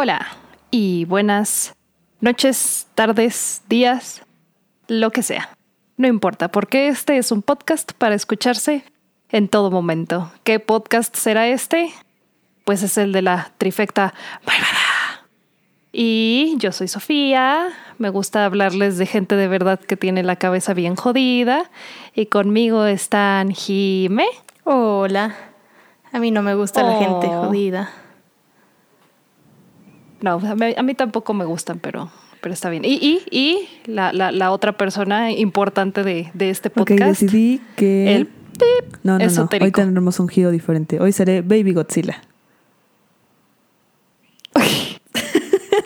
Hola y buenas noches, tardes, días, lo que sea. No importa, porque este es un podcast para escucharse en todo momento. ¿Qué podcast será este? Pues es el de la trifecta. Y yo soy Sofía, me gusta hablarles de gente de verdad que tiene la cabeza bien jodida. Y conmigo están Jime. Hola. A mí no me gusta la gente Oh. jodida. No, a mí, a mí tampoco me gustan, pero, pero está bien. Y, y, y la, la, la otra persona importante de, de este Ok, podcast. decidí que... El pip no, no, no. Hoy tendremos un giro diferente. Hoy seré Baby Godzilla.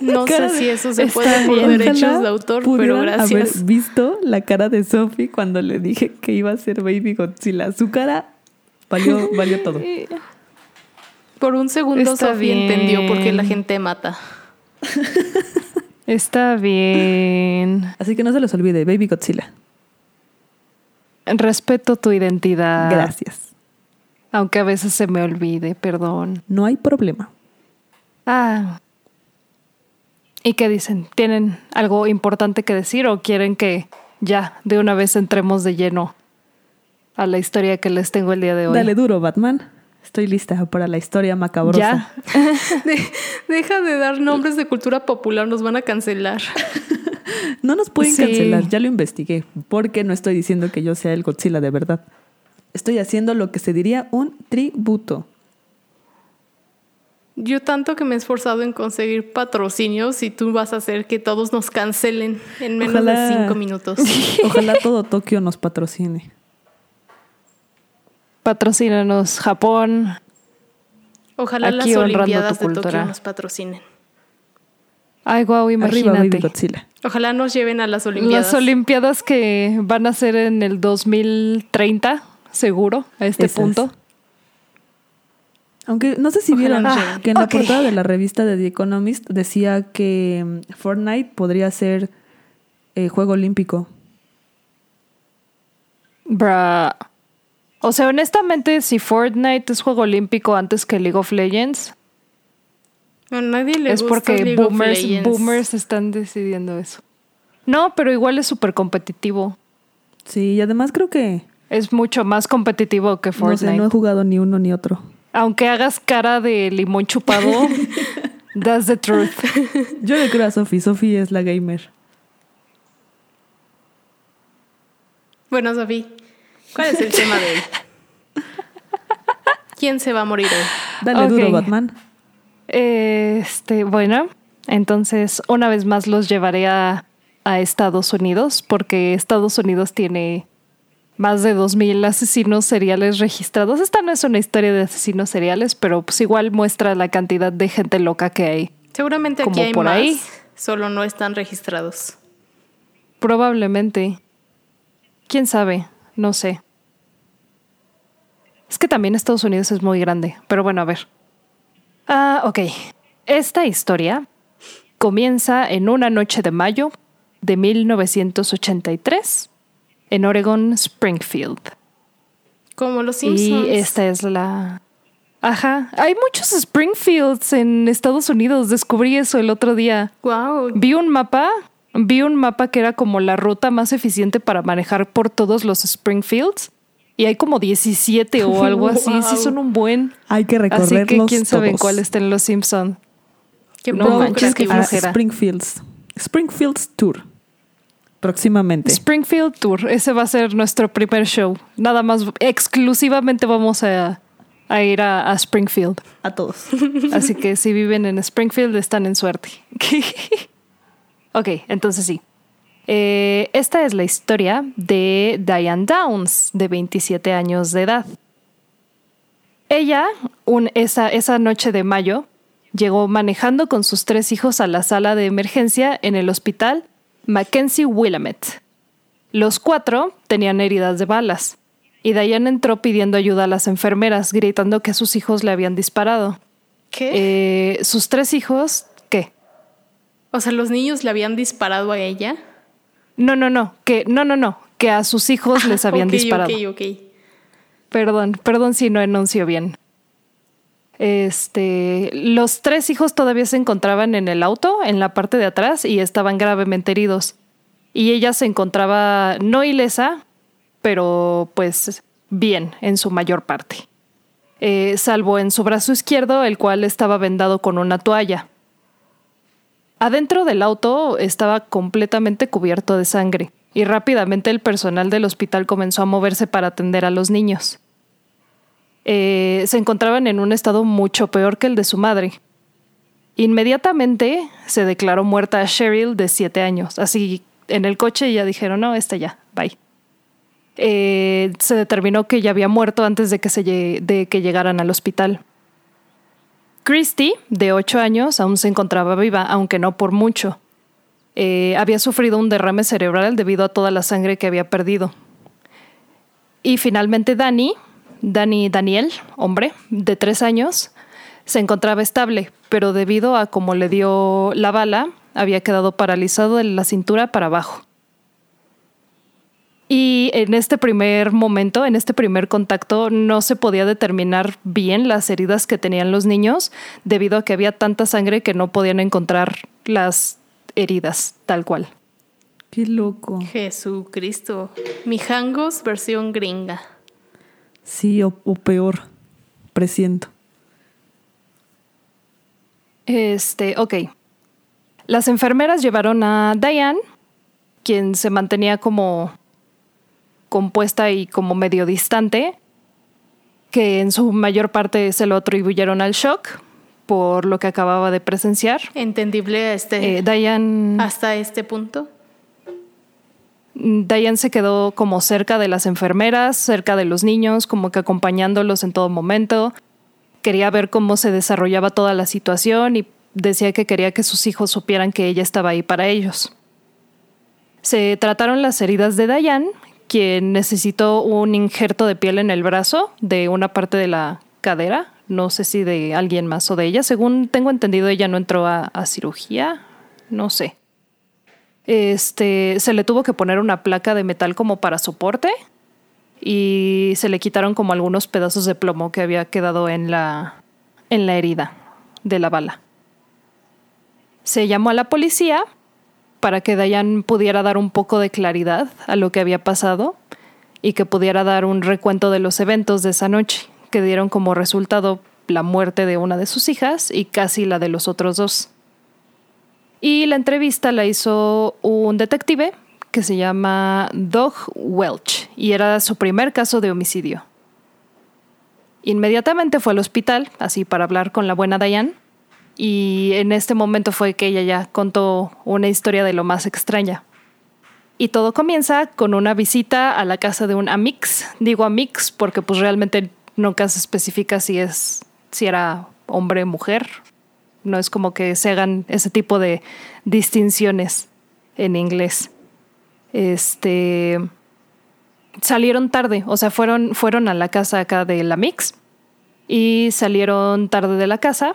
No sé si eso se puede por bien. derechos de autor, pero gracias. haber visto la cara de Sophie cuando le dije que iba a ser Baby Godzilla. Su cara valió, valió todo. Por un segundo Está Sofía bien. entendió por qué la gente mata. Está bien. Así que no se los olvide, Baby Godzilla. Respeto tu identidad. Gracias. Aunque a veces se me olvide, perdón. No hay problema. Ah. ¿Y qué dicen? ¿Tienen algo importante que decir o quieren que ya de una vez entremos de lleno a la historia que les tengo el día de hoy? Dale duro, Batman. Estoy lista para la historia macabrosa. Ya. De- deja de dar nombres de cultura popular, nos van a cancelar. No nos pueden Sí. cancelar, ya lo investigué, porque no estoy diciendo que yo sea el Godzilla de verdad. Estoy haciendo lo que se diría un tributo. Yo tanto que me he esforzado en conseguir patrocinios y tú vas a hacer que todos nos cancelen en menos Ojalá. de cinco minutos. Ojalá todo Tokio nos patrocine. Patrocínanos Japón. Ojalá Aquí las Olimpiadas de Tokio nos patrocinen. Ay, guau, Baby imagínate. Ojalá nos lleven a las Olimpiadas. Las Olimpiadas que van a ser en el 2030, seguro, a este Esas. punto. Aunque no sé si Ojalá vieron ah, que en la portada de la revista de The Economist decía que mm, Fortnite podría ser eh, juego olímpico. Bra. O sea, honestamente, si Fortnite es juego olímpico antes que League of Legends, A nadie le es gusta porque League of boomers, Legends. boomers están decidiendo eso. No, pero igual es súper competitivo. Sí, y además creo que Es mucho más competitivo que no Fortnite. sé, no he jugado ni uno ni otro. Aunque hagas cara de limón chupado, that's the truth. Yo le creo a Sophie, Sophie es la gamer. Bueno, Sofía, ¿cuál es el tema de hoy? ¿Quién se va a morir hoy? Dale duro, Batman. Este, bueno, entonces una vez más los llevaré a, a Estados Unidos porque Estados Unidos tiene más de 2.000 asesinos seriales registrados. Esta no es una historia de asesinos seriales, pero pues igual muestra la cantidad de gente loca que hay. Seguramente aquí hay por más, ahí. solo no están registrados. Probablemente. ¿Quién sabe? No sé. Es que también Estados Unidos es muy grande, pero bueno, a ver. Ah, ok. Esta historia comienza en una noche de mayo de 1983 en Oregon Springfield. Como los Simpsons. Y esta es la... Ajá. Hay muchos Springfields en Estados Unidos. Descubrí eso el otro día. Wow. Vi un mapa, vi un mapa que era como la ruta más eficiente para manejar por todos los Springfields. Y hay como 17 o algo así. Wow. Sí, son un buen. Hay que Así recorrerlos que quién sabe todos. cuál está en los Simpson. Qué No manches, qué flojera. Springfields. Springfields Tour. Próximamente. Springfield Tour. Ese va a ser nuestro primer show. Nada más, exclusivamente vamos a, a ir a, a Springfield. a todos. Así que si viven en Springfield están en suerte. ok, entonces sí. Eh, esta es la historia de Diane Downs, de 27 años de edad. Ella, un- esa, esa noche de mayo, llegó manejando con sus tres hijos a la sala de emergencia en el hospital Mackenzie Willamette. Los cuatro tenían heridas de balas, y Diane entró pidiendo ayuda a las enfermeras, gritando que sus hijos le habían disparado. ¿Qué? Eh, sus tres hijos. O sea, los niños le habían disparado a ella. No, no, no, que no, no, no, que a sus hijos les habían Ok, disparado. Ok, ok. Perdón, perdón si no enuncio bien. Este, los tres hijos todavía se encontraban en el auto, en la parte de atrás, y estaban gravemente heridos. Y ella se encontraba no ilesa, pero pues bien en su mayor parte. Eh, salvo en su brazo izquierdo, el cual estaba vendado con una toalla. Adentro del auto estaba completamente cubierto de sangre, y rápidamente el personal del hospital comenzó a moverse para atender a los niños. Eh, se encontraban en un estado mucho peor que el de su madre. Inmediatamente se declaró muerta a Cheryl de siete años. Así en el coche ya dijeron, no, esta ya, bye. Eh, se determinó que ya había muerto antes de que, se de que llegaran al hospital. Christy, de ocho años, aún se encontraba viva, aunque no por mucho. Eh, había sufrido un derrame cerebral debido a toda la sangre que había perdido. Y finalmente Danny, Danny Daniel, hombre, de tres años, se encontraba estable, pero debido a cómo le dio la bala, había quedado paralizado de la cintura para abajo. Y en este primer momento, en este primer contacto, no se podía determinar bien las heridas que tenían los niños debido a que había tanta sangre que no podían encontrar las heridas tal cual. Qué loco. Jesucristo. Mijangos versión gringa. Sí, o, o peor. Presiento. Este, ok. Las enfermeras llevaron a Diane, quien se mantenía como compuesta y como medio distante, que en su mayor parte se lo atribuyeron al shock por lo que acababa de presenciar. Entendible este, Eh, Diane, hasta este punto. Diane se quedó como cerca de las enfermeras, cerca de los niños, como que acompañándolos en todo momento. Quería ver cómo se desarrollaba toda la situación y decía que quería que sus hijos supieran que ella estaba ahí para ellos. Se trataron las heridas de Diane, quien necesitó un injerto de piel en el brazo de una parte de la cadera. No sé si de alguien más o de ella. Según tengo entendido, ella no entró a, a cirugía. No sé. Este, se le tuvo que poner una placa de metal como para soporte y se le quitaron como algunos pedazos de plomo que había quedado en la, en la herida de la bala. Se llamó a la policía para que Dayan pudiera dar un poco de claridad a lo que había pasado y que pudiera dar un recuento de los eventos de esa noche, que dieron como resultado la muerte de una de sus hijas y casi la de los otros dos. Y la entrevista la hizo un detective que se llama Doug Welch y era su primer caso de homicidio. Inmediatamente fue al hospital, así para hablar con la buena Diane, y en este momento fue que ella ya contó una historia de lo más extraña. Y todo comienza con una visita a la casa de un amix. Digo amix porque pues realmente nunca se especifica si es si era hombre o mujer. No es como que se hagan ese tipo de distinciones en inglés. Este salieron tarde, o sea, fueron fueron a la casa acá de la mix y salieron tarde de la casa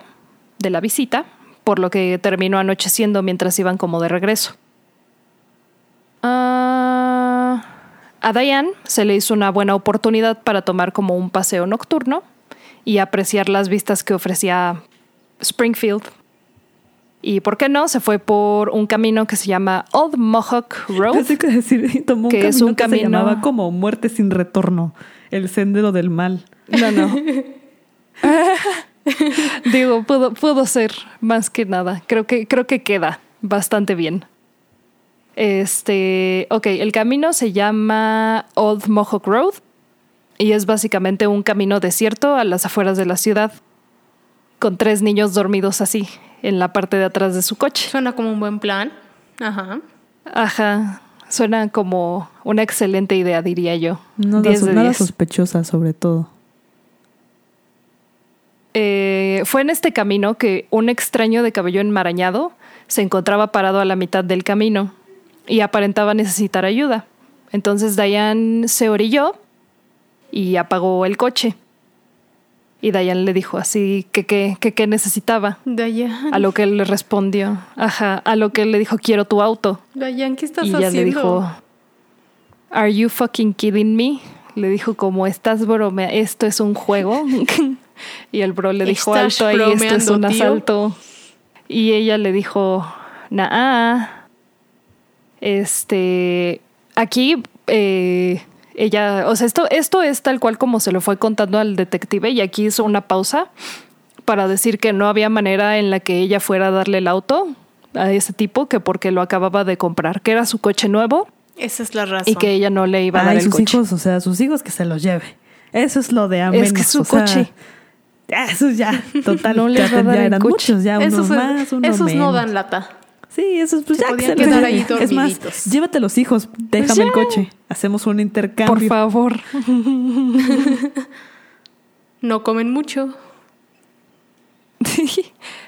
de la visita, por lo que terminó anocheciendo mientras iban como de regreso. Ah, a Diane se le hizo una buena oportunidad para tomar como un paseo nocturno y apreciar las vistas que ofrecía Springfield. Y por qué no, se fue por un camino que se llama Old Mohawk Road. Pensé que decir, tomó un Que camino es un que se llamaba como muerte sin retorno, el sendero del mal. No, no. Digo, pudo, pudo ser más que nada. Creo que, creo que queda bastante bien. Este, ok, el camino se llama Old Mohawk Road y es básicamente un camino desierto a las afueras de la ciudad, con tres niños dormidos así, en la parte de atrás de su coche. Suena como un buen plan. Ajá. Ajá, suena como una excelente idea, diría yo. Nada, 10 de nada 10. sospechosa, sobre todo. Eh, fue en este camino que un extraño de cabello enmarañado se encontraba parado a la mitad del camino y aparentaba necesitar ayuda. Entonces Diane se orilló y apagó el coche. Y Diane le dijo así que qué que, qué necesitaba. Dayan. A lo que él le respondió, ajá, a lo que él le dijo, quiero tu auto. Dayan, ¿qué estás y ella haciendo? le dijo, ¿Are you fucking kidding me? Le dijo como, ¿estás bromea? ¿Esto es un juego? Y el bro le dijo, alto ahí, esto es un bromeando, tío". asalto. Y ella le dijo, nah. Este, aquí, eh, ella, o sea, esto, esto es tal cual como se lo fue contando al detective y aquí hizo una pausa para decir que no había manera en la que ella fuera a darle el auto a ese tipo, que porque lo acababa de comprar, que era su coche nuevo Esa es la razón. y que ella no le iba a dar el sus coche. hijos, o sea, sus hijos que se los lleve. Eso es lo de a menos. Es que su o sea, coche. Eso ya, total. No les ya, va a dar ya el eran muchos, ya uno esos más, uno esos no dan lata. Sí, esos pues Se ya que podían se quedar ahí. Es más, llévate los hijos, déjame el ya. coche. Hacemos un intercambio. Por favor. No comen mucho.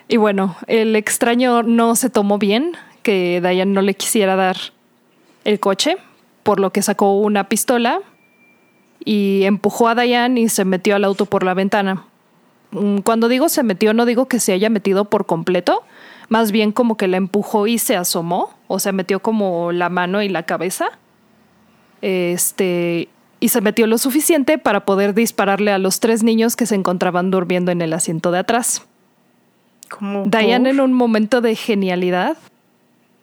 y bueno, el extraño no se tomó bien que Diane no le quisiera dar el coche, por lo que sacó una pistola y empujó a Diane y se metió al auto por la ventana. Mm, Cuando digo se metió, no digo que se haya metido por completo, más bien como que la empujó y se asomó, o sea, metió como la mano y la cabeza. Este, y se metió lo suficiente para poder dispararle a los tres niños que se encontraban durmiendo en el asiento de atrás. Como Diane, en un momento de genialidad,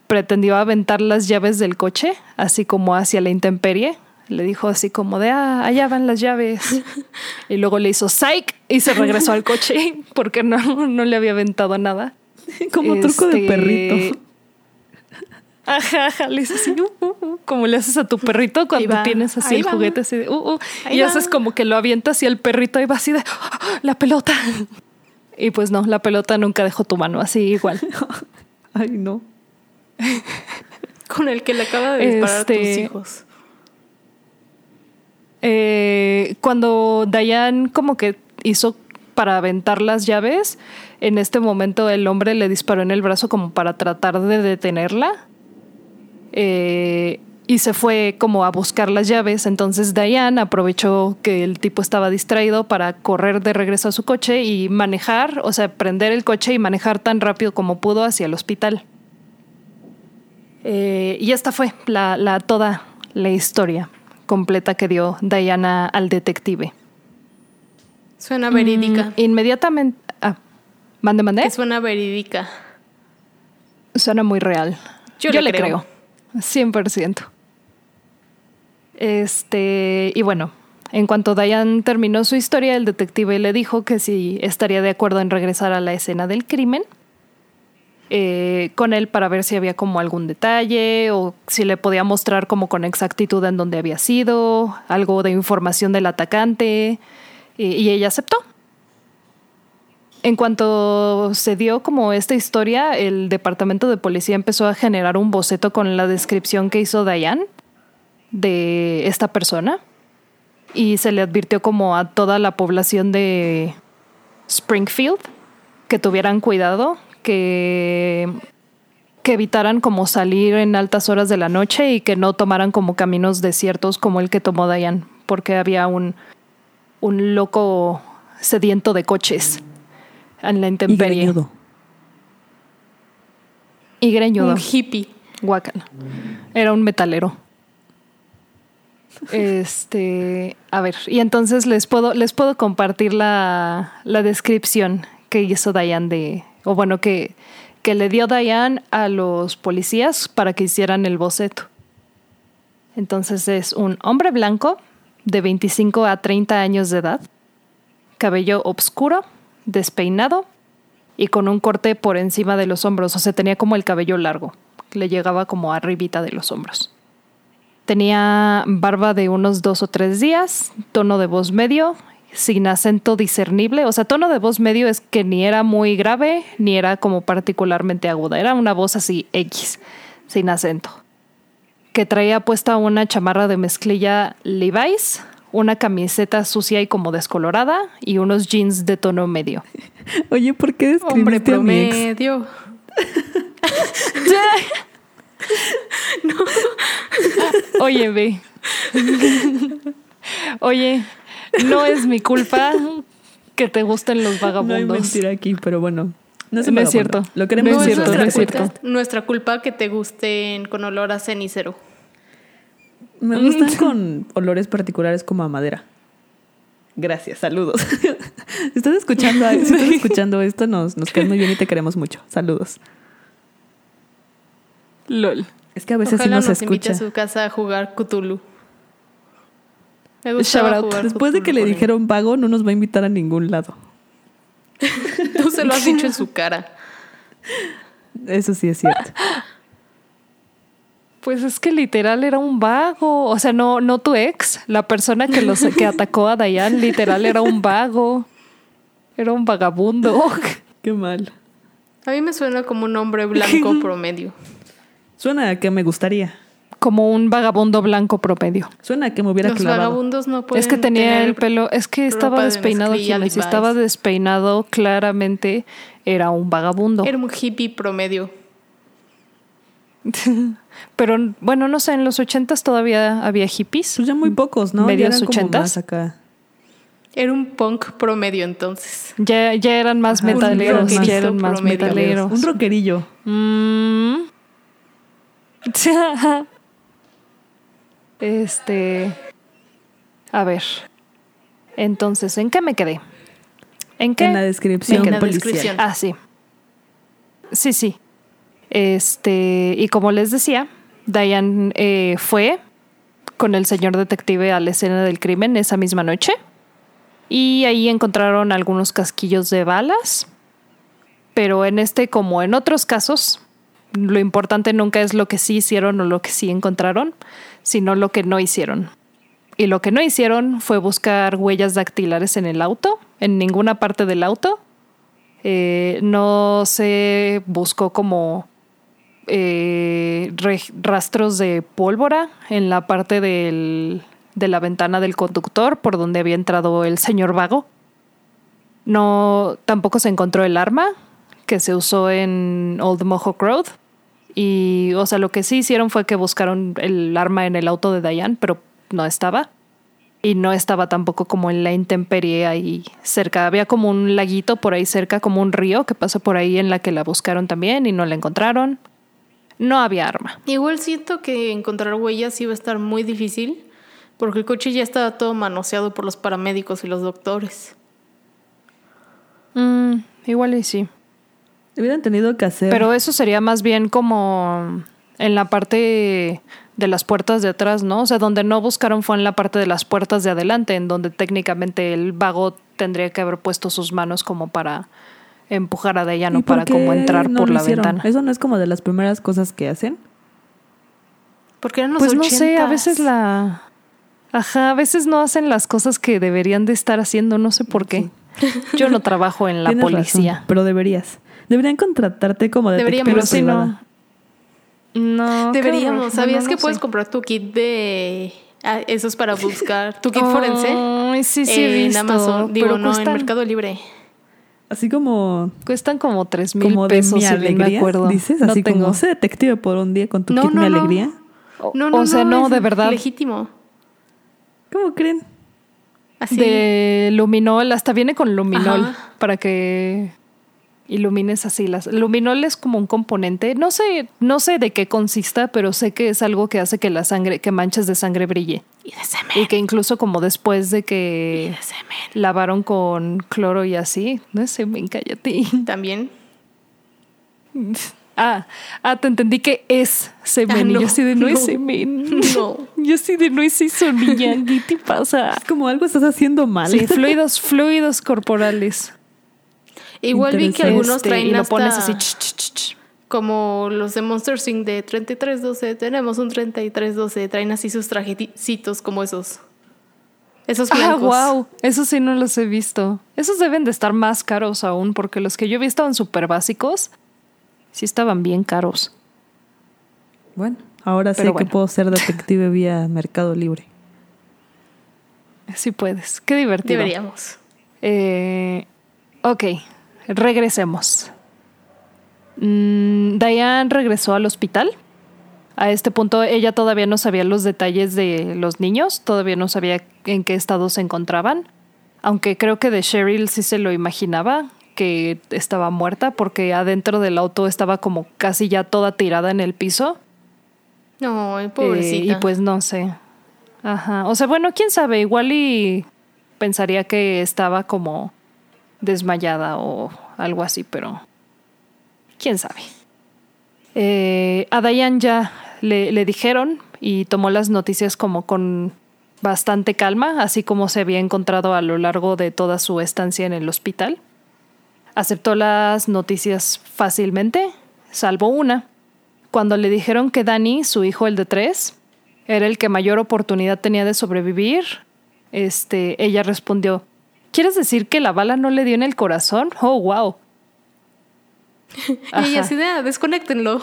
pretendió aventar las llaves del coche, así como hacia la intemperie. Le dijo así como de, ah, allá van las llaves. y luego le hizo psych y se regresó al coche porque no, no le había aventado nada. Como truco de Este, perrito. Ajá, ajá, le dices así, uh, uh, uh, como le haces a tu perrito cuando tienes así ahí el va. juguete así de, uh, uh, y va. haces como que lo avientas y el perrito ahí va así de, "Ah, la pelota. Y pues no, la pelota nunca dejó tu mano, así igual. Ay, no. Con el que le acaba de disparar a tus Este- hijos. Eh, cuando Diane como que hizo para aventar las llaves, en este momento el hombre le disparó en el brazo como para tratar de detenerla. Eh, y se fue como a buscar las llaves. Entonces Diane aprovechó que el tipo estaba distraído para correr de regreso a su coche y manejar, o sea, prender el coche y manejar tan rápido como pudo hacia el hospital. Eh, y esta fue la- toda la historia completa que dio Diana al detective. Suena verídica. Mm, inmediatamente. Ah, mande, mande. Que suena verídica. Suena muy real. Yo Yo, le le creo. creo. 100%. Este, y bueno, en cuanto Diane terminó su historia, el detective le dijo que si estaría de acuerdo en regresar a la escena del crimen eh, con él para ver si había como algún detalle o si le podía mostrar como con exactitud en dónde había sido, algo de información del atacante, y, y ella aceptó. En cuanto se dio como esta historia, el departamento de policía empezó a generar un boceto con la descripción que hizo Diane de esta persona y se le advirtió como a toda la población de Springfield que tuvieran cuidado, que, que evitaran como salir en altas horas de la noche y que no tomaran como caminos desiertos como el que tomó Diane, porque había un, un loco sediento de coches en la Y intemperie. greñudo. Y greñudo. Un hippie. Guácala. Era un metalero. Este, a ver, y entonces les puedo, les puedo compartir la, la descripción que hizo Diane de, o bueno, que, que le dio Diane a los policías para que hicieran el boceto. Entonces es un hombre blanco de 25 a 30 años de edad, cabello oscuro, despeinado y con un corte por encima de los hombros, o sea, tenía como el cabello largo, le llegaba como arribita de los hombros. Tenía barba de unos dos o tres días, tono de voz medio, sin acento discernible. O sea, tono de voz medio es que ni era muy grave ni era como particularmente aguda. Era una voz así X, sin acento. Que traía puesta una chamarra de mezclilla Levi's, una camiseta sucia y como descolorada y unos jeans de tono medio. Oye, ¿por qué Hombre describiste a mi ex? promedio. Oye, ve. Oye, no es mi culpa que te gusten los No hay vagabundos. mentira aquí, pero bueno. No, es, No cierto. Lo queremos No es No es cierto, nuestra, no es culpa, cierto. nuestra culpa que te gusten con olor a cenicero. Me gustan con olores particulares como a madera. Gracias, saludos. si estás escuchando, si estás escuchando esto, nos, nos cae muy bien y te queremos mucho. Saludos. LOL. Es que a veces sí Ojalá nos nos invite escucha. a su casa a jugar Cthulhu. Me Shout gustaba out. jugar Después de que le dijeron vago, no nos va a invitar a ningún lado. Tú se lo has dicho en su cara. Eso sí es cierto. Pues es que literal era un vago. O sea, no, no tu ex, la persona que los que atacó a Dayan, literal era un vago. Era un vagabundo. Qué mal. A mí me suena como un hombre blanco promedio. Suena a que me gustaría. Como un vagabundo blanco promedio. Suena que me hubiera Los clavado. vagabundos no pueden es que tenía tener el pelo, es que estaba de despeinado, Jimmy. Si estaba despeinado, claramente era un vagabundo. Era un hippie promedio. Pero bueno, no sé, en los ochentas todavía había hippies. Pues ya muy pocos, ¿no? Medios ochentas. Era un punk promedio entonces. Ya, ya eran más Ajá, metaleros, un ya eran más promedio. metaleros. Un rockerillo. Mm. Este. A ver. Entonces, ¿en qué me quedé? ¿En qué? En la descripción En la descripción. Ah, sí. Sí, sí. Este, y como les decía, Diane eh, fue con el señor detective a la escena del crimen esa misma noche. Y ahí encontraron algunos casquillos de balas. Pero en este, como en otros casos, lo importante nunca es lo que sí hicieron o lo que sí encontraron, sino lo que no hicieron. Y lo que no hicieron fue buscar huellas dactilares en el auto, en ninguna parte del auto. Eh, no se buscó como eh, rastros de pólvora en la parte de la ventana del conductor por donde había entrado el señor vago. No, tampoco se encontró el arma que se usó en Old Mohawk Road. Y, o sea, lo que sí hicieron fue que buscaron el arma en el auto de Diane, pero no estaba. Y no estaba tampoco como en la intemperie ahí cerca. Había como un laguito por ahí cerca, como un río que pasó por ahí en la que la buscaron también y no la encontraron. No había arma. Igual siento que encontrar huellas iba a estar muy difícil porque el coche ya estaba todo manoseado por los paramédicos y los doctores. Mm, igual y sí. Hubieran tenido que hacer. Pero eso sería más bien como en la parte de las puertas de atrás, ¿no? O sea, donde no buscaron fue en la parte de las puertas de adelante, en donde técnicamente el vago tendría que haber puesto sus manos como para empujar a ¿Y Dayano para como entrar no por la hicieron? ventana. Eso no es como de las primeras cosas que hacen. Porque eran los Pues no sé, a 80s. veces la... Ajá, a veces no hacen las cosas que deberían de estar haciendo, no sé por qué. Yo no trabajo en la Tienes policía. razón, pero deberías. Deberían contratarte como detective Deberíamos, Pero privada. no. No. qué Deberíamos. horror. ¿Sabías que no puedes sé. comprar tu kit de ah, esos para buscar? Tu kit forense sí, sí, he en Amazon. Digo, pero no, en cuestan- Mercado Libre. Así como, Cuestan como tres mil como de pesos, mi si me acuerdo. dices, no así tengo. como sé detective por un día con tu No, kit no, mi no. alegría. O- No, no, o sea, no, es de verdad. Legítimo. ¿Cómo creen? Así. De luminol, hasta viene con luminol Ajá. para que ilumines así las. Luminol es como un componente, no sé, no sé de qué consista, pero sé que es algo que hace que la sangre, que manchas de sangre brille Y de semen. y que incluso como después de que de semen. lavaron con cloro y así, no sé, me cállate. También. Ah, ah, te entendí que es semen. Ah, y no, yo así de no, es semen. no. Yo así de no es eso, niña. ¿Qué te pasa? Es como algo estás haciendo mal. Sí, fluidos, fluidos corporales. Igual vi que algunos Este, traen y lo hasta pones así. ch, ch, ch, ch. como los de Monster Inc. de 3312. Tenemos un 3312. Traen así sus trajecitos como esos. Esos Ah, blancos. wow. Eso sí no los he visto. Esos deben de estar más caros aún, porque los que yo vi estaban súper básicos. Sí estaban bien caros. Bueno, ahora sé que puedo ser detective vía Mercado Libre. Sí puedes. Qué divertido. Deberíamos. Eh, ok, regresemos. Mm, Diane regresó al hospital. A este punto ella todavía no sabía los detalles de los niños, todavía no sabía en qué estado se encontraban, aunque creo que de Cheryl sí se lo imaginaba que estaba muerta porque adentro del auto estaba como casi ya toda tirada en el piso. No, Eh, pobrecita. y pues no sé. Ajá. O sea, bueno, quién sabe, igual y pensaría que estaba como desmayada o algo así, pero quién sabe. Eh, a Diane ya le, le dijeron y tomó las noticias como con bastante calma, así como se había encontrado a lo largo de toda su estancia en el hospital. Aceptó las noticias fácilmente, salvo una. Cuando le dijeron que Danny, su hijo el de tres, era el que mayor oportunidad tenía de sobrevivir, este, ella respondió, ¿quieres decir que la bala no le dio en el corazón? Oh, wow. Y así de, ah, desconéctenlo.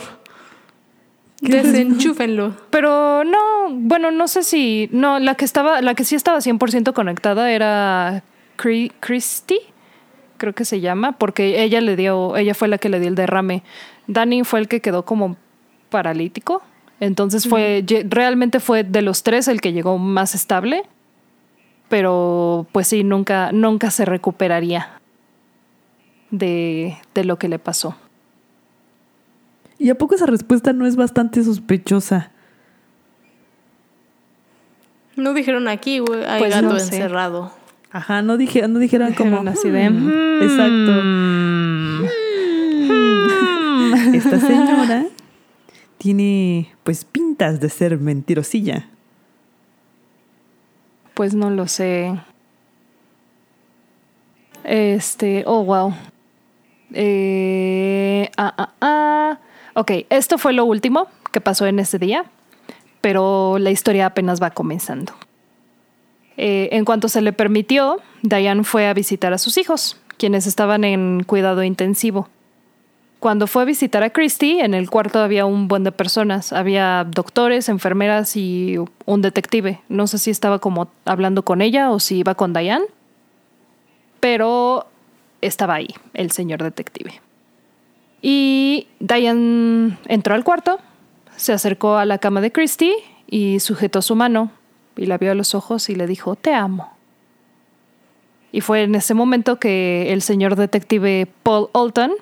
Desenchúfenlo. Pero no, bueno, no sé si. No, la que estaba, la que sí estaba 100% conectada era Cri- Christy, creo que se llama, porque ella le dio, ella fue la que le dio el derrame. Danny fue el que quedó como paralítico. Entonces fue, realmente fue de los tres el que llegó más estable. Pero pues sí, nunca, nunca se recuperaría de, de lo que le pasó. ¿Y a poco esa respuesta no es bastante sospechosa? No dijeron aquí, güey, hay Pues gato no sé. encerrado. Ajá, no, dije, no dijeron como... Así de, "Mm". Exacto. Mm. Esta señora tiene pues pintas de ser mentirosilla. Pues no lo sé. Este, oh, wow. Eh, ah, ah, ah. Ok, esto fue lo último que pasó en ese día, pero la historia apenas va comenzando. Eh, en cuanto se le permitió, Diane fue a visitar a sus hijos, quienes estaban en cuidado intensivo. Cuando fue a visitar a Christy, en el cuarto había un buen de personas. Había doctores, enfermeras y un detective. No sé si estaba como hablando con ella o si iba con Diane. Pero estaba ahí, el señor detective. Y Diane entró al cuarto, se acercó a la cama de Christy y sujetó su mano y la vio a los ojos y le dijo, te amo. Y fue en ese momento que el señor detective Paul Alton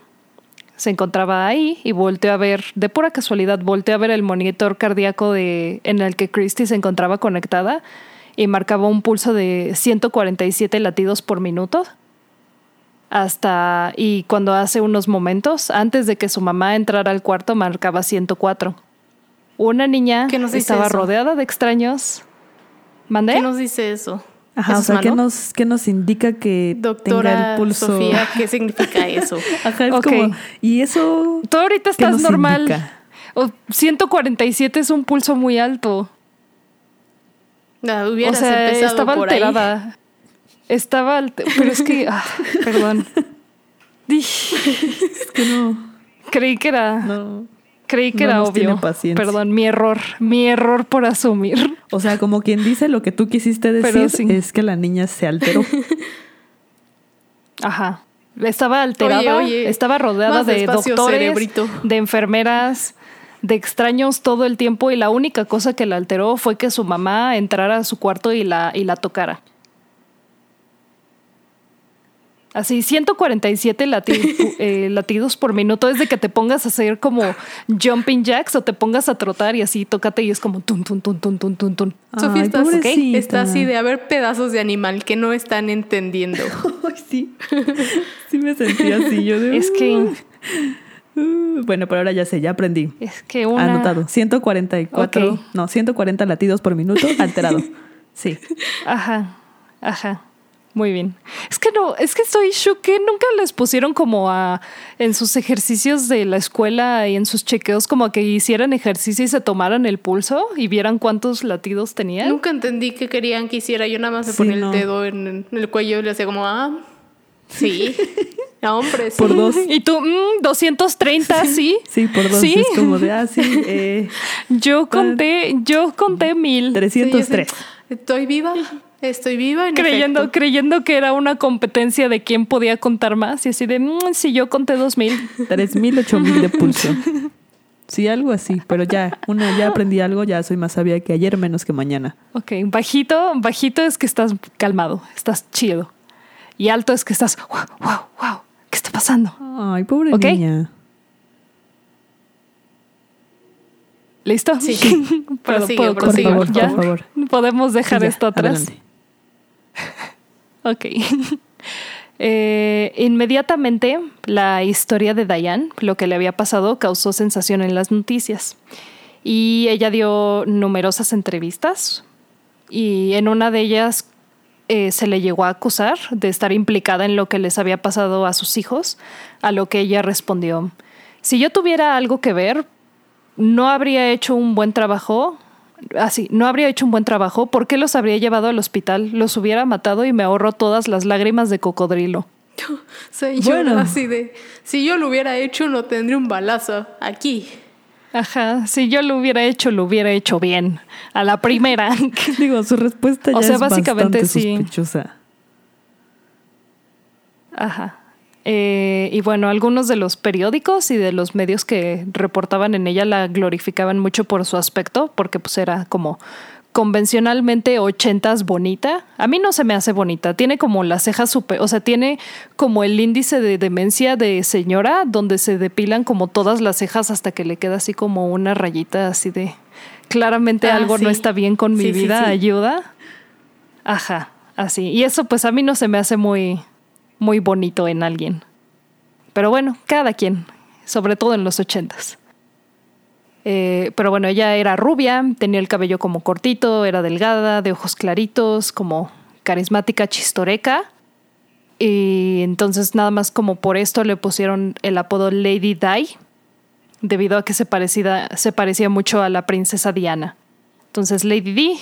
se encontraba ahí y volteó a ver, de pura casualidad, volteó a ver el monitor cardíaco de, en el que Christy se encontraba conectada y marcaba un pulso de 147 latidos por minuto. Hasta, y cuando hace unos momentos, antes de que su mamá entrara al cuarto, marcaba 104. Una niña ¿Qué nos dice estaba eso? rodeada de extraños. ¿Mandé? ¿Qué nos dice eso? Ajá, ¿Eso o sea, ¿qué nos, qué nos indica que tenga Doctora el pulso? Sofía, ¿qué significa eso? Ajá, es Ok. como... Y eso... Tú ahorita ¿Qué estás normal. indica? O 147 es un pulso muy alto. No, O hubieras sea, empezado estaba por ahí. alterada. Estaba alter- Pero es que. ah, perdón. Es que no... Creí que era. no. Creí que no era obvio. paciencia. Perdón, mi error. Mi error por asumir. O sea, como quien dice lo que tú quisiste Pero decir sí. es que la niña se alteró. Ajá. Estaba alterada. Oye, oye, estaba rodeada más de doctores, cerebrito. de enfermeras, de extraños todo el tiempo. Y la única cosa que la alteró fue que su mamá entrara a su cuarto y la, y la tocara. Así, 147 lati- eh, latidos por minuto es de que te pongas a hacer como jumping jacks o te pongas a trotar y así tócate y es como tun, tun, tun, tun, tun, tun, tun. Sofía, estás, pobrecita. está así de haber pedazos de animal que no están entendiendo. Ay, sí. Sí me sentí así. Yo de... Es que, Uh, bueno, pero ahora ya sé, ya aprendí. es que una... Anotado. 144. Ok. No, 140 latidos por minuto alterado. Sí. Ajá, ajá. Muy bien. Es que no, es que estoy shook que nunca les pusieron como a en sus ejercicios de la escuela y en sus chequeos como a que hicieran ejercicio y se tomaran el pulso y vieran cuántos latidos tenían. Nunca entendí qué querían que hiciera. Yo nada más me Sí, ponía no. el dedo en, en el cuello y le hacía como, ah, sí. No, hombre, sí. Por dos. Y tú, mm, 230, sí. Sí, por dos. Sí. Es como de, ah, sí, eh, Yo conté, yo conté mil. Sí, 303. yo sé, Estoy viva, estoy viva. En Creyendo, efecto. creyendo que era una competencia de quién podía contar más y así de, mm, si yo conté dos mil. 3000, 8000 de pulso. Sí, algo así, pero ya, una, ya aprendí algo, ya soy más sabia que ayer, menos que mañana. Ok, bajito, bajito es que estás calmado, estás chido. Y alto es que estás, wow, wow, wow, ¿qué está pasando? Ay, pobre niña. ¿Listo? Sí. ¿Puedo, Prosigue, puedo prosigue, continuar? por ¿Ya? favor. Podemos dejar Sí, ya, esto atrás. adelante. Ok. Eh, inmediatamente la historia de Diane, lo que le había pasado, causó sensación en las noticias. Y ella dio numerosas entrevistas y en una de ellas eh, se le llegó a acusar de estar implicada en lo que les había pasado a sus hijos, a lo que ella respondió, si yo tuviera algo que ver, no habría hecho un buen trabajo así, no habría hecho un buen trabajo, ¿por qué los habría llevado al hospital? Los hubiera matado y me ahorro todas las lágrimas de cocodrilo. Soy yo así de, si yo lo hubiera hecho no tendría un balazo aquí. Ajá, si yo lo hubiera hecho, lo hubiera hecho bien. A la primera. Digo, su respuesta ya o sea, básicamente bastante sospechosa. Ajá. Eh, y bueno, algunos de los periódicos y de los medios que reportaban en ella la glorificaban mucho por su aspecto, porque pues era como convencionalmente ochentas bonita. A mí no se me hace bonita. Tiene como las cejas super, o sea, tiene como el índice de demencia de señora, donde se depilan como todas las cejas hasta que le queda así como una rayita así de claramente ah, algo no está bien con mi vida, ayuda. Ajá, así. Y eso pues a mí no se me hace muy muy bonito en alguien. Pero bueno, cada quien, sobre todo en los ochentas. Eh, pero bueno, ella era rubia, tenía el cabello como cortito, era delgada, de ojos claritos, como carismática, chistoreca. Y entonces nada más como por esto le pusieron el apodo Lady Di, debido a que se, parecía, se parecía mucho a la princesa Diana. Entonces Lady Di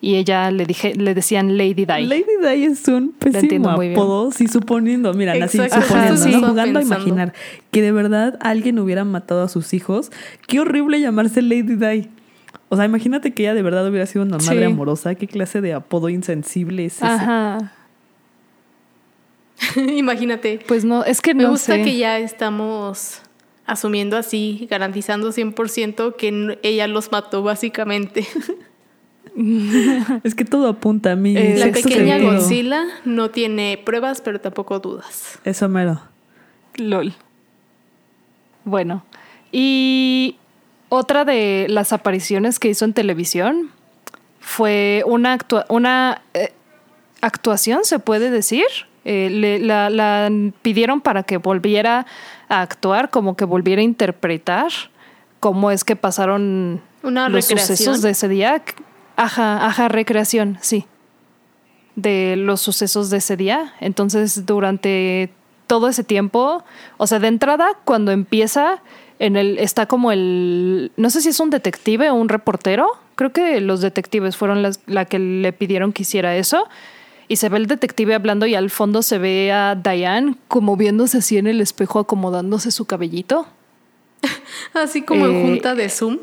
y ella le dije le decían Lady Di. Lady Di es un pésimo apodo, si suponiendo, mira, así suponiendo, jugando a imaginar que de verdad alguien hubiera matado a sus hijos, qué horrible llamarse Lady Di. O sea, imagínate que ella de verdad hubiera sido una madre amorosa, qué clase de apodo insensible es ese. Ajá. imagínate. Pues no, es que me no gusta sé. que ya estamos asumiendo así, garantizando 100% que ella los mató básicamente. es que todo apunta a mí. Eh, la pequeña Godzilla no tiene pruebas, pero tampoco dudas. Eso mero. LOL. Bueno, y otra de las apariciones que hizo en televisión fue una, una eh, actuación, se puede decir. Eh, la, pidieron para que volviera a actuar, como que volviera a interpretar cómo es que pasaron los sucesos de ese día. Ajá, ajá, recreación, sí. De los sucesos de ese día. Entonces, durante todo ese tiempo, o sea, de entrada, cuando empieza, en el, está como el, no sé si es un detective o un reportero, creo que los detectives fueron las la que le pidieron que hiciera eso. Y se ve el detective hablando y al fondo se ve a Diane como viéndose así en el espejo, acomodándose su cabellito. así como en eh, junta de Zoom.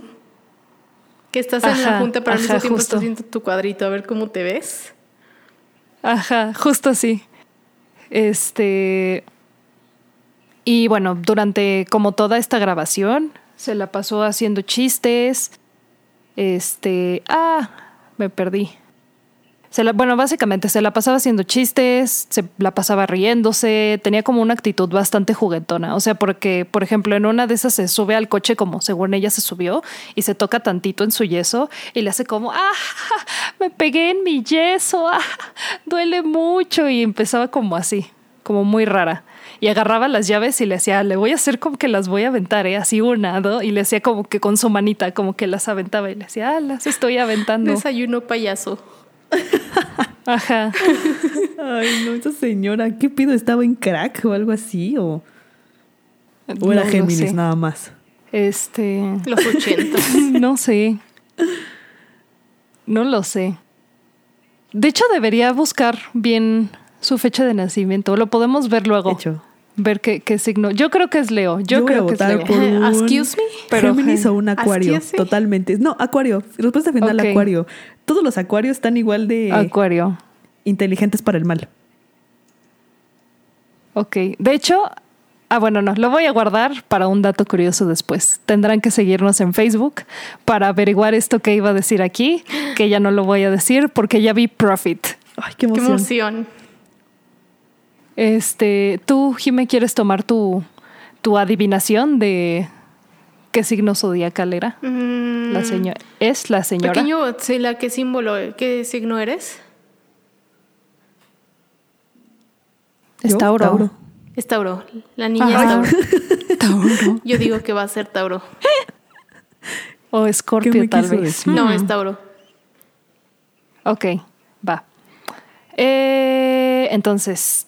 Que estás en la junta, pero al mismo tiempo estás viendo tu cuadrito, a ver cómo te ves. Ajá, justo así. Este. Y bueno, durante como toda esta grabación, se la pasó haciendo chistes. Este. Ah, me perdí bueno, básicamente se la pasaba haciendo chistes, se la pasaba riéndose, tenía como una actitud bastante juguetona. O sea, porque, por ejemplo, en una de esas se sube al coche como según ella se subió y se toca tantito en su yeso y le hace como, ah, me pegué en mi yeso, ah, duele mucho. Y empezaba como así, como muy rara. Y agarraba las llaves y le hacía, le voy a hacer como que las voy a aventar, ¿eh? así una, ¿no? Y le hacía como que con su manita, como que las aventaba y le hacía, ah, las estoy aventando. Desayuno payaso. Ajá. Ay, no, esa señora, ¿qué pido? ¿Estaba en crack o algo así? ¿O, o era Géminis nada más? Este. Los 80. no sé. No lo sé. De hecho, debería buscar bien su fecha de nacimiento. Lo podemos ver luego. Hecho ver qué, qué, signo. Yo creo que es Leo. Yo, creo que es Leo. Por un Excuse me. Pero, Géminis o un Acuario. Totalmente. No, Acuario. Respuesta final, Acuario. Todos los Acuarios están igual de. Acuario. Inteligentes para el mal. Ok. De hecho. Ah, bueno, no, lo voy a guardar para un dato curioso después. Tendrán que seguirnos en Facebook para averiguar esto que iba a decir aquí, que ya no lo voy a decir porque ya vi Profit. Ay, qué emoción. Qué emoción. Este, tú, Jime, ¿quieres tomar tu, tu adivinación de qué signo zodiacal era? Mm. La señora. ¿Es la señora? Pequeño la ¿qué símbolo, qué signo eres? Es Tauro. Es Tauro. La niña es Tauro. Tauro. Yo digo que va a ser Tauro. O Escorpio, tal vez. No, es Tauro. Ok, va. Eh, entonces,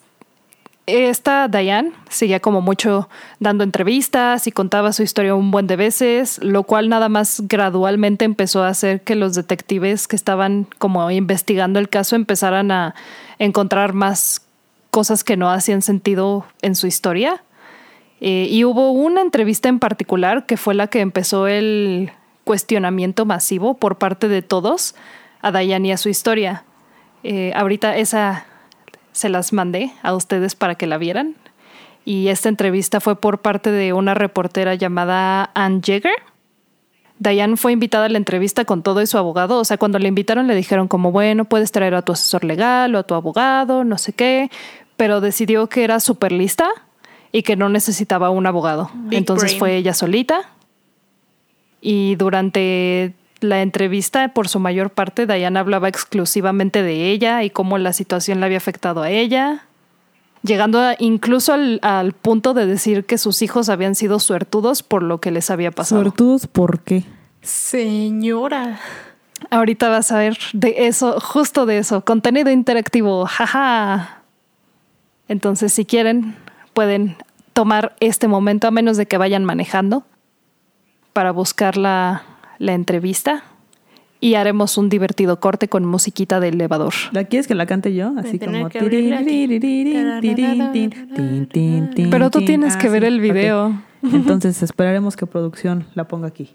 esta Diane seguía como mucho dando entrevistas y contaba su historia un buen de veces, lo cual nada más gradualmente empezó a hacer que los detectives que estaban como investigando el caso empezaran a encontrar más cosas que no hacían sentido en su historia. Eh, y hubo una entrevista en particular que fue la que empezó el cuestionamiento masivo por parte de todos a Diane y a su historia. Eh, ahorita esa se las mandé a ustedes para que la vieran. Y esta entrevista fue por parte de una reportera llamada Ann Jagger. Diane fue invitada a la entrevista con todo y su abogado. O sea, cuando le invitaron le dijeron como, bueno, puedes traer a tu asesor legal o a tu abogado, no sé qué. Pero decidió que era súper lista y que no necesitaba un abogado. Entonces fue ella solita. Y durante la entrevista, por su mayor parte, Diana hablaba exclusivamente de ella y cómo la situación le había afectado a ella, llegando incluso al, al, punto de decir que sus hijos habían sido suertudos por lo que les había pasado. ¿Suertudos por qué? Señora. Ahorita vas a ver de eso, justo de eso, contenido interactivo, jaja. Entonces, si quieren, pueden tomar este momento, a menos de que vayan manejando, para buscar la, la entrevista y haremos un divertido corte con musiquita de elevador. ¿La quieres que la cante yo? Así como... Pero tú tienes que ver el video. Entonces esperaremos que producción la ponga aquí.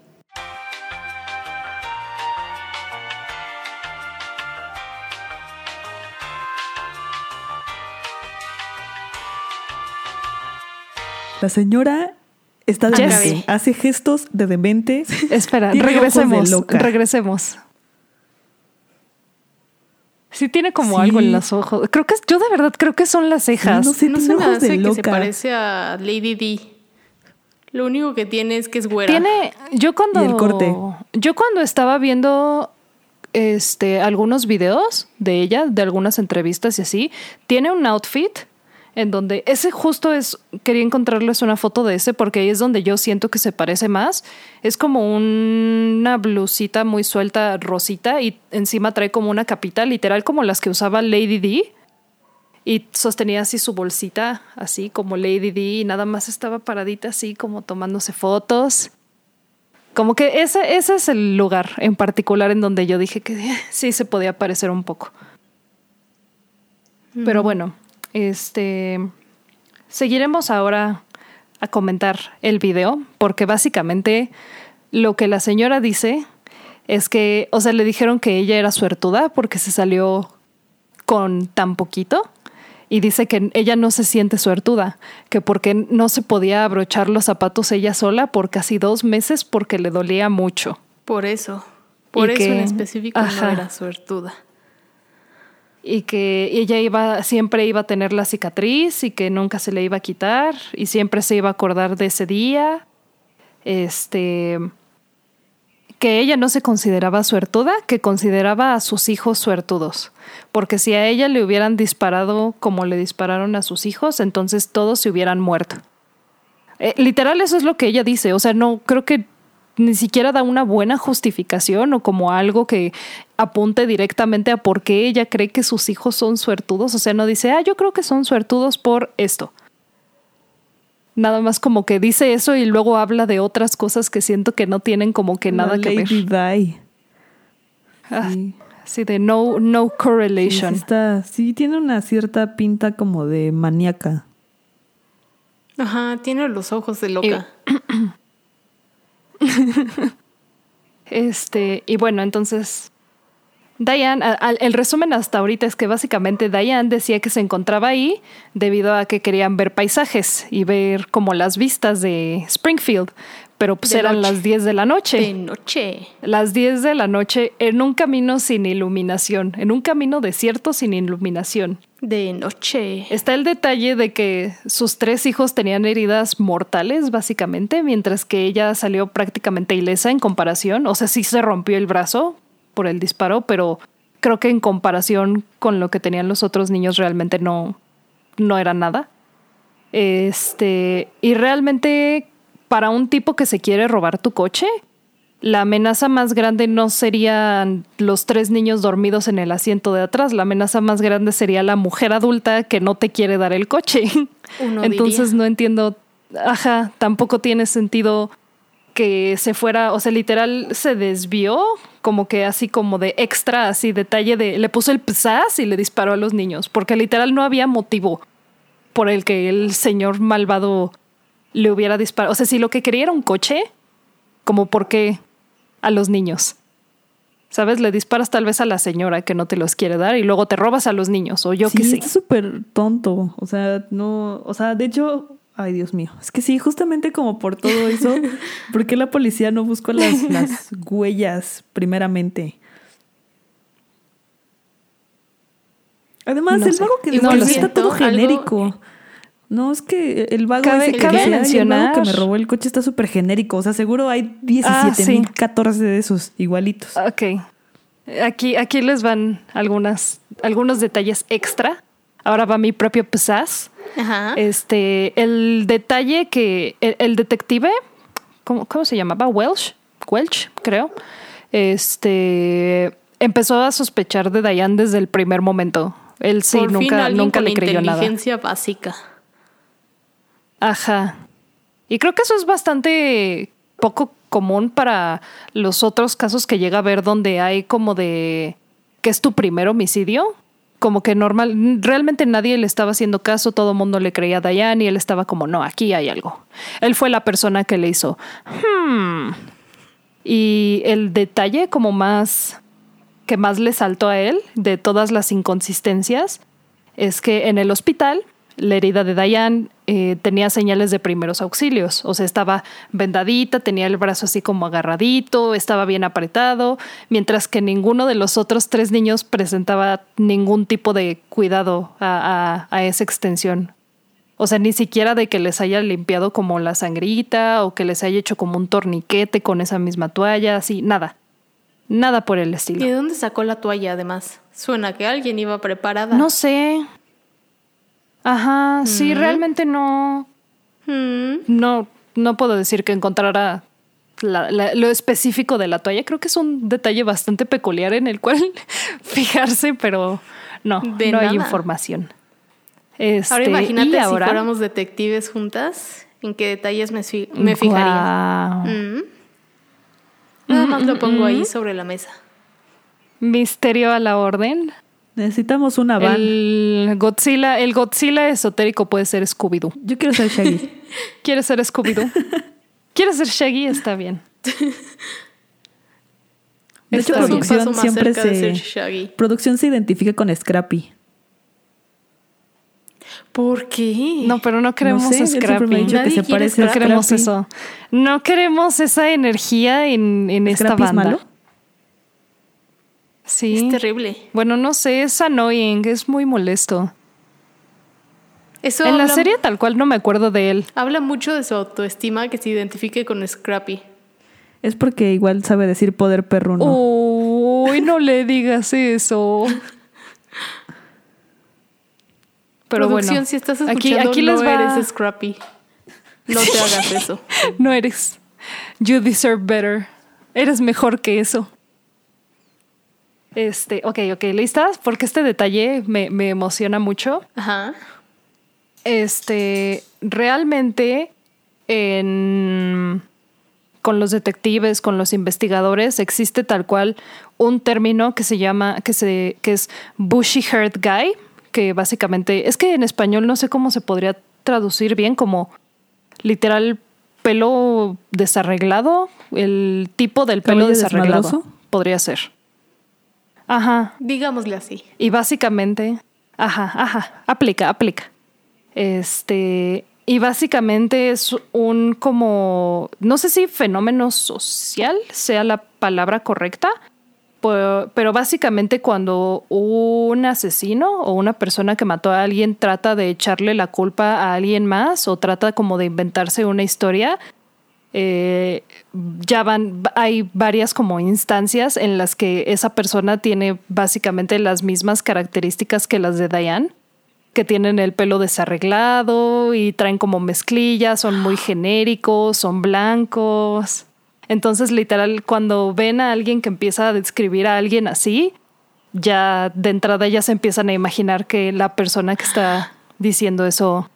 La señora Está de Hace gestos de demente. Espera, regresemos. regresemos. Sí tiene como algo en los ojos. Creo que yo de verdad creo que son las cejas. No, sé, no se me hace que se parece a Lady D. Lo único que tiene es que es güera. Tiene yo cuando el corte. Yo cuando estaba viendo este algunos videos de ella, de algunas entrevistas y así, tiene un outfit en donde ese justo es, quería encontrarles una foto de ese porque ahí es donde yo siento que se parece más. Es como una blusita muy suelta, rosita, y encima trae como una capita, literal como las que usaba Lady D. Y sostenía así su bolsita, así como Lady D, y nada más estaba paradita así como tomándose fotos. Como que ese, ese es el lugar en particular en donde yo dije que sí se podía parecer un poco. Pero bueno, este, seguiremos ahora a comentar el video, porque básicamente lo que la señora dice es que, o sea, le dijeron que ella era suertuda porque se salió con tan poquito y dice que ella no se siente suertuda, que porque no se podía abrochar los zapatos ella sola por casi dos meses porque le dolía mucho. Por eso, por eso en específico no era suertuda y que ella iba siempre iba a tener la cicatriz y que nunca se le iba a quitar y siempre se iba a acordar de ese día. Este que ella no se consideraba suertuda, que consideraba a sus hijos suertudos, porque si a ella le hubieran disparado como le dispararon a sus hijos, entonces todos se hubieran muerto. Eh, literal eso es lo que ella dice, o sea, no creo que ni siquiera da una buena justificación o como algo que apunte directamente a por qué ella cree que sus hijos son suertudos. O sea, no dice, ah, yo creo que son suertudos por esto. Nada más como que dice eso y luego habla de otras cosas que siento que no tienen como que nada que ver. Die. Ah, sí. de no, no correlation. Sí, está, sí, tiene una cierta pinta como de maníaca. Ajá, tiene los ojos de loca. este, y bueno, entonces Diane, el resumen hasta ahorita es que básicamente Diane decía que se encontraba ahí debido a que querían ver paisajes y ver como las vistas de Springfield, pero pues eran las 10 de la noche. De noche. Las 10 de la noche en un camino sin iluminación, en un camino desierto sin iluminación. De noche. Está el detalle de que sus tres hijos tenían heridas mortales, básicamente, mientras que ella salió prácticamente ilesa en comparación. O sea, sí se rompió el brazo por el disparo, pero creo que en comparación con lo que tenían los otros niños realmente no, no era nada. Este, y realmente para un tipo que se quiere robar tu coche, la amenaza más grande no serían los tres niños dormidos en el asiento de atrás, la amenaza más grande sería la mujer adulta que no te quiere dar el coche. Entonces no entiendo, ajá, tampoco tiene sentido que se fuera, o sea, literal se desvió, como que así como de extra, así detalle de, le puso el psas y le disparó a los niños, porque literal no había motivo por el que el señor malvado le hubiera disparado. O sea, si lo que quería era un coche, como por qué a los niños. ¿Sabes? Le disparas tal vez a la señora que no te los quiere dar y luego te robas a los niños o yo qué sé. Es súper tonto. O sea, no, o sea, de hecho, ay Dios mío, es que sí, justamente como por todo eso, ¿por qué la policía no buscó las, las huellas primeramente? Además, el vago que no, está todo genérico. No, es que el vago cabe, ese que, mencionar... que me robó el coche está súper genérico. O sea, seguro hay 17 mil, 14 de esos igualitos. Ok. Aquí, aquí les van algunas, algunos detalles extra. Ahora va mi propio pesaz. Ajá. Este, el detalle que el, detective, ¿cómo, ¿cómo, se llamaba? Welsh, Welch, creo. Este, empezó a sospechar de Diane desde el primer momento. Él sí, nunca, nunca le creyó nada. Inteligencia básica. Ajá. Y creo que eso es bastante poco común para los otros casos que llega a ver donde hay como de que es tu primer homicidio. Como que normal, realmente nadie le estaba haciendo caso, todo el mundo le creía a Diane y él estaba como, no, aquí hay algo. Él fue la persona que le hizo, hmm. Y el detalle como más, que más le saltó a él de todas las inconsistencias, es que en el hospital la herida de Diane eh, tenía señales de primeros auxilios, o sea, estaba vendadita, tenía el brazo así como agarradito, estaba bien apretado, mientras que ninguno de los otros tres niños presentaba ningún tipo de cuidado a, esa extensión. O sea, ni siquiera de que les haya limpiado como la sangrita o que les haya hecho como un torniquete con esa misma toalla, así, nada. Nada por el estilo. ¿Y de dónde sacó la toalla además? Suena que alguien iba preparada. No sé. Ajá, sí, realmente no, no, no puedo decir que encontrara lo específico de la toalla. Creo que es un detalle bastante peculiar en el cual fijarse, pero no, no hay información. Este, ahora imagínate si fuéramos detectives juntas, ¿en qué detalles me, me fijaría? Nada más lo pongo ahí sobre la mesa. Misterio a la orden. Necesitamos una van. El Godzilla, el Godzilla esotérico puede ser Scooby-Doo. Yo quiero ser Shaggy. ¿Quieres ser Scooby-Doo? ¿Quieres ser Shaggy? Está bien. De hecho, producción siempre se. Producción se identifica con Scrappy. ¿Por qué? No, pero no queremos no Scrappy. que se parece no queremos eso. No queremos esa energía en, en esta banda. malo? Sí. Es terrible. Bueno, no sé, es annoying, es muy molesto. Eso en la serie tal cual no me acuerdo de él. Habla mucho de su autoestima que se identifique con Scrappy. Es porque igual sabe decir poder perruno. Uy, no le digas eso. Pero bueno, si estás escuchando, aquí, aquí no eres Scrappy. No te hagas eso. no eres. You deserve better. Eres mejor que eso. Este, ok, ok, ¿listas? Porque este detalle me, emociona mucho. Ajá. Este, realmente en, con los detectives, con los investigadores, existe tal cual un término que se llama, que, se, que es bushy haired guy, que básicamente, es que en español no sé cómo se podría traducir bien como literal pelo desarreglado, el tipo del pelo desarreglado podría ser. Ajá. Digámosle así. Y básicamente, ajá, ajá, aplica, aplica. Este, y básicamente es un como, no sé si fenómeno social sea la palabra correcta, pero básicamente cuando un asesino o una persona que mató a alguien trata de echarle la culpa a alguien más o trata como de inventarse una historia, eh, ya van, hay varias como instancias en las que esa persona tiene básicamente las mismas características que las de Diane. que tienen el pelo desarreglado y traen como mezclillas, son muy genéricos, son blancos. Entonces, literal, cuando ven a alguien que empieza a describir a alguien así, ya de entrada ya se empiezan a imaginar que la persona que está diciendo eso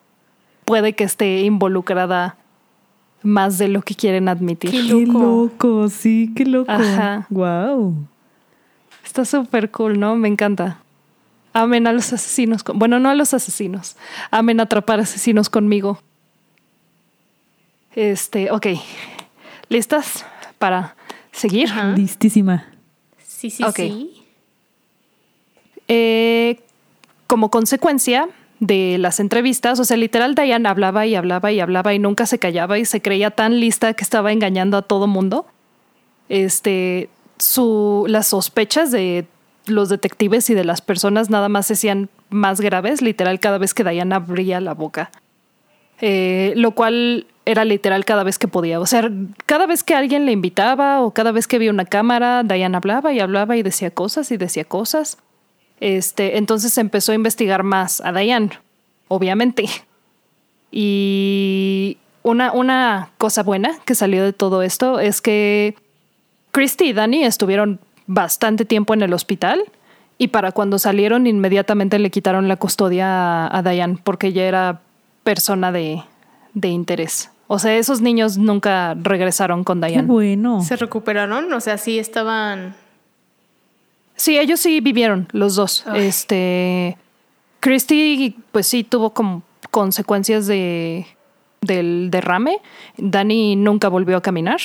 puede que esté involucrada más de lo que quieren admitir. Qué loco, sí, qué loco. Ajá. Wow. Está súper cool, ¿no? Me encanta. Amen a los asesinos. Bueno, no a los asesinos. Amen atrapar asesinos conmigo. Este, ok. ¿Listas para seguir? Listísima. Sí, sí, sí. Eh, como consecuencia de las entrevistas, o sea, literal Diane hablaba y hablaba y hablaba y nunca se callaba y se creía tan lista que estaba engañando a todo mundo. Este, su, las sospechas de los detectives y de las personas nada más se hacían más graves, literal, cada vez que Diane abría la boca. Eh, lo cual era literal cada vez que podía. O sea, cada vez que alguien le invitaba o cada vez que había una cámara, Diane hablaba y hablaba y decía cosas y decía cosas. Este, entonces empezó a investigar más a Diane, obviamente. Y una, una cosa buena que salió de todo esto es que Christy y Danny estuvieron bastante tiempo en el hospital y para cuando salieron inmediatamente le quitaron la custodia a, a Diane porque ya era persona de, de interés. O sea, esos niños nunca regresaron con Diane. bueno. ¿Se recuperaron? O sea, sí estaban. Sí, ellos sí vivieron, los dos. Este. Christy, pues sí, tuvo como consecuencias de del derrame. Danny nunca volvió a caminar.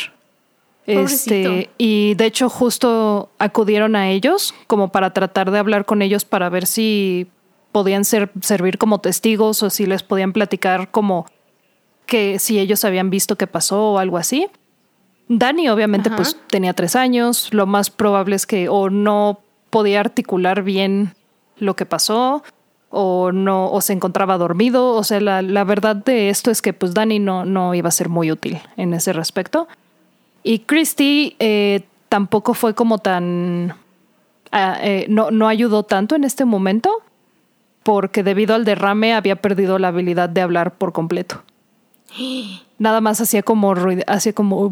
Este, y de hecho, justo acudieron a ellos como para tratar de hablar con ellos para ver si podían ser, servir como testigos o si les podían platicar como que si ellos habían visto qué pasó o algo así. Dani obviamente pues tenía tres años, lo más probable es que o no podía articular bien lo que pasó o no o se encontraba dormido, o sea, la, la verdad de esto es que pues Dani no, no iba a ser muy útil en ese respecto. Y Christy eh, tampoco fue como tan... Ah, eh, no, no ayudó tanto en este momento porque debido al derrame había perdido la habilidad de hablar por completo. Nada más hacía como hacía como,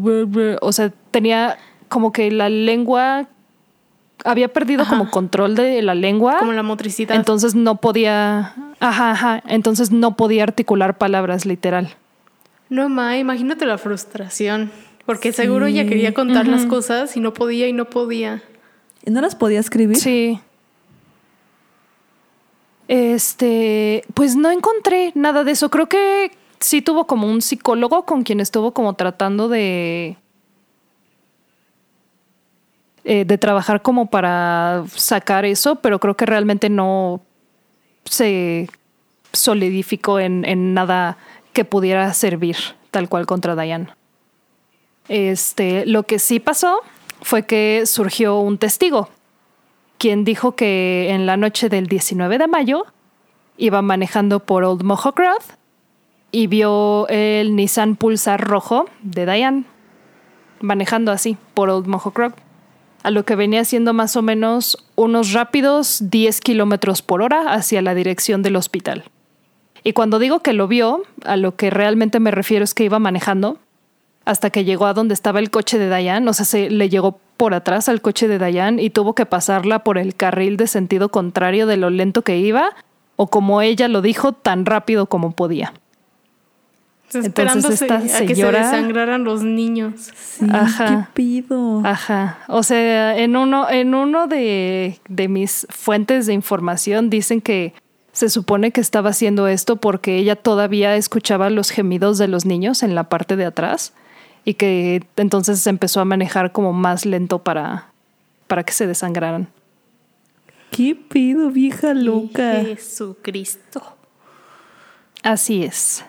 o sea, tenía como que la lengua había perdido como control de la lengua. Como la motricidad. Entonces no podía, ajá, ajá, entonces no podía articular palabras literal. No, ma, imagínate la frustración, porque seguro ella quería contar las cosas y no podía y no podía. ¿No las podía escribir? Sí. Este, pues no encontré nada de eso. Creo que sí tuvo como un psicólogo con quien estuvo como tratando de eh, de trabajar como para sacar eso, pero creo que realmente no se solidificó en, en nada que pudiera servir tal cual contra Diane. Este, lo que sí pasó fue que surgió un testigo, quien dijo que en la noche del 19 de mayo iba manejando por Old Mohawk Road y vio el Nissan Pulsar rojo de Diane manejando así por Old Mohawk a lo que venía siendo más o menos unos rápidos 10 kilómetros por hora hacia la dirección del hospital. Y cuando digo que lo vio, a lo que realmente me refiero es que iba manejando hasta que llegó a donde estaba el coche de Diane, o sea, se le llegó por atrás al coche de Diane y tuvo que pasarla por el carril de sentido contrario de lo lento que iba, o como ella lo dijo, tan rápido como podía esperándose a que se desangraran los niños. Ajá. ¿Qué pido? Ajá. O sea, en uno, en uno de, de mis fuentes de información dicen que se supone que estaba haciendo esto porque ella todavía escuchaba los gemidos de los niños en la parte de atrás y que entonces se empezó a manejar como más lento para, para que se desangraran. ¿Qué pido, vieja loca? Jesucristo. Así es.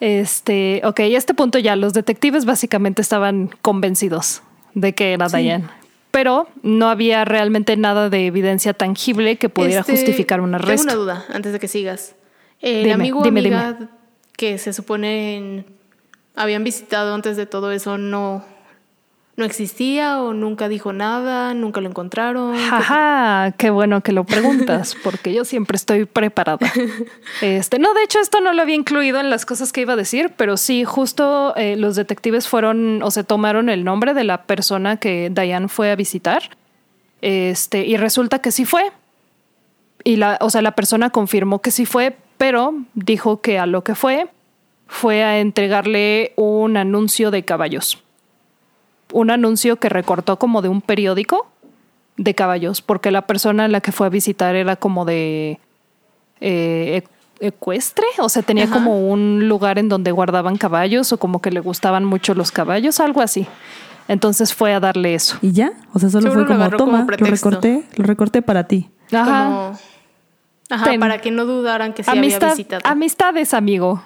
Este, ok, a este punto ya los detectives básicamente estaban convencidos de que era Diane. Pero no había realmente nada de evidencia tangible que pudiera este, justificar un arresto. Tengo una duda antes de que sigas. El amigo o amiga que se supone habían visitado antes de todo eso no, no existía o nunca dijo nada, nunca lo encontraron. Jaja, qué bueno que lo preguntas, porque yo siempre estoy preparada. Este, no, de hecho, esto no lo había incluido en las cosas que iba a decir, pero sí, justo eh, los detectives fueron o se tomaron el nombre de la persona que Diane fue a visitar. Este, y resulta que sí fue. Y la, o sea, la persona confirmó que sí fue, pero dijo que a lo que fue fue a entregarle un anuncio de caballos un anuncio que recortó como de un periódico de caballos, porque la persona a la que fue a visitar era como de eh, ecuestre, o sea, tenía como un lugar en donde guardaban caballos o como que le gustaban mucho los caballos, algo así. Entonces fue a darle eso. ¿Y ya? O sea, solo fue como, toma, lo recorté, lo recorté para ti. Ajá. Ajá, para que no dudaran que se había visitado. Amistades, amigo.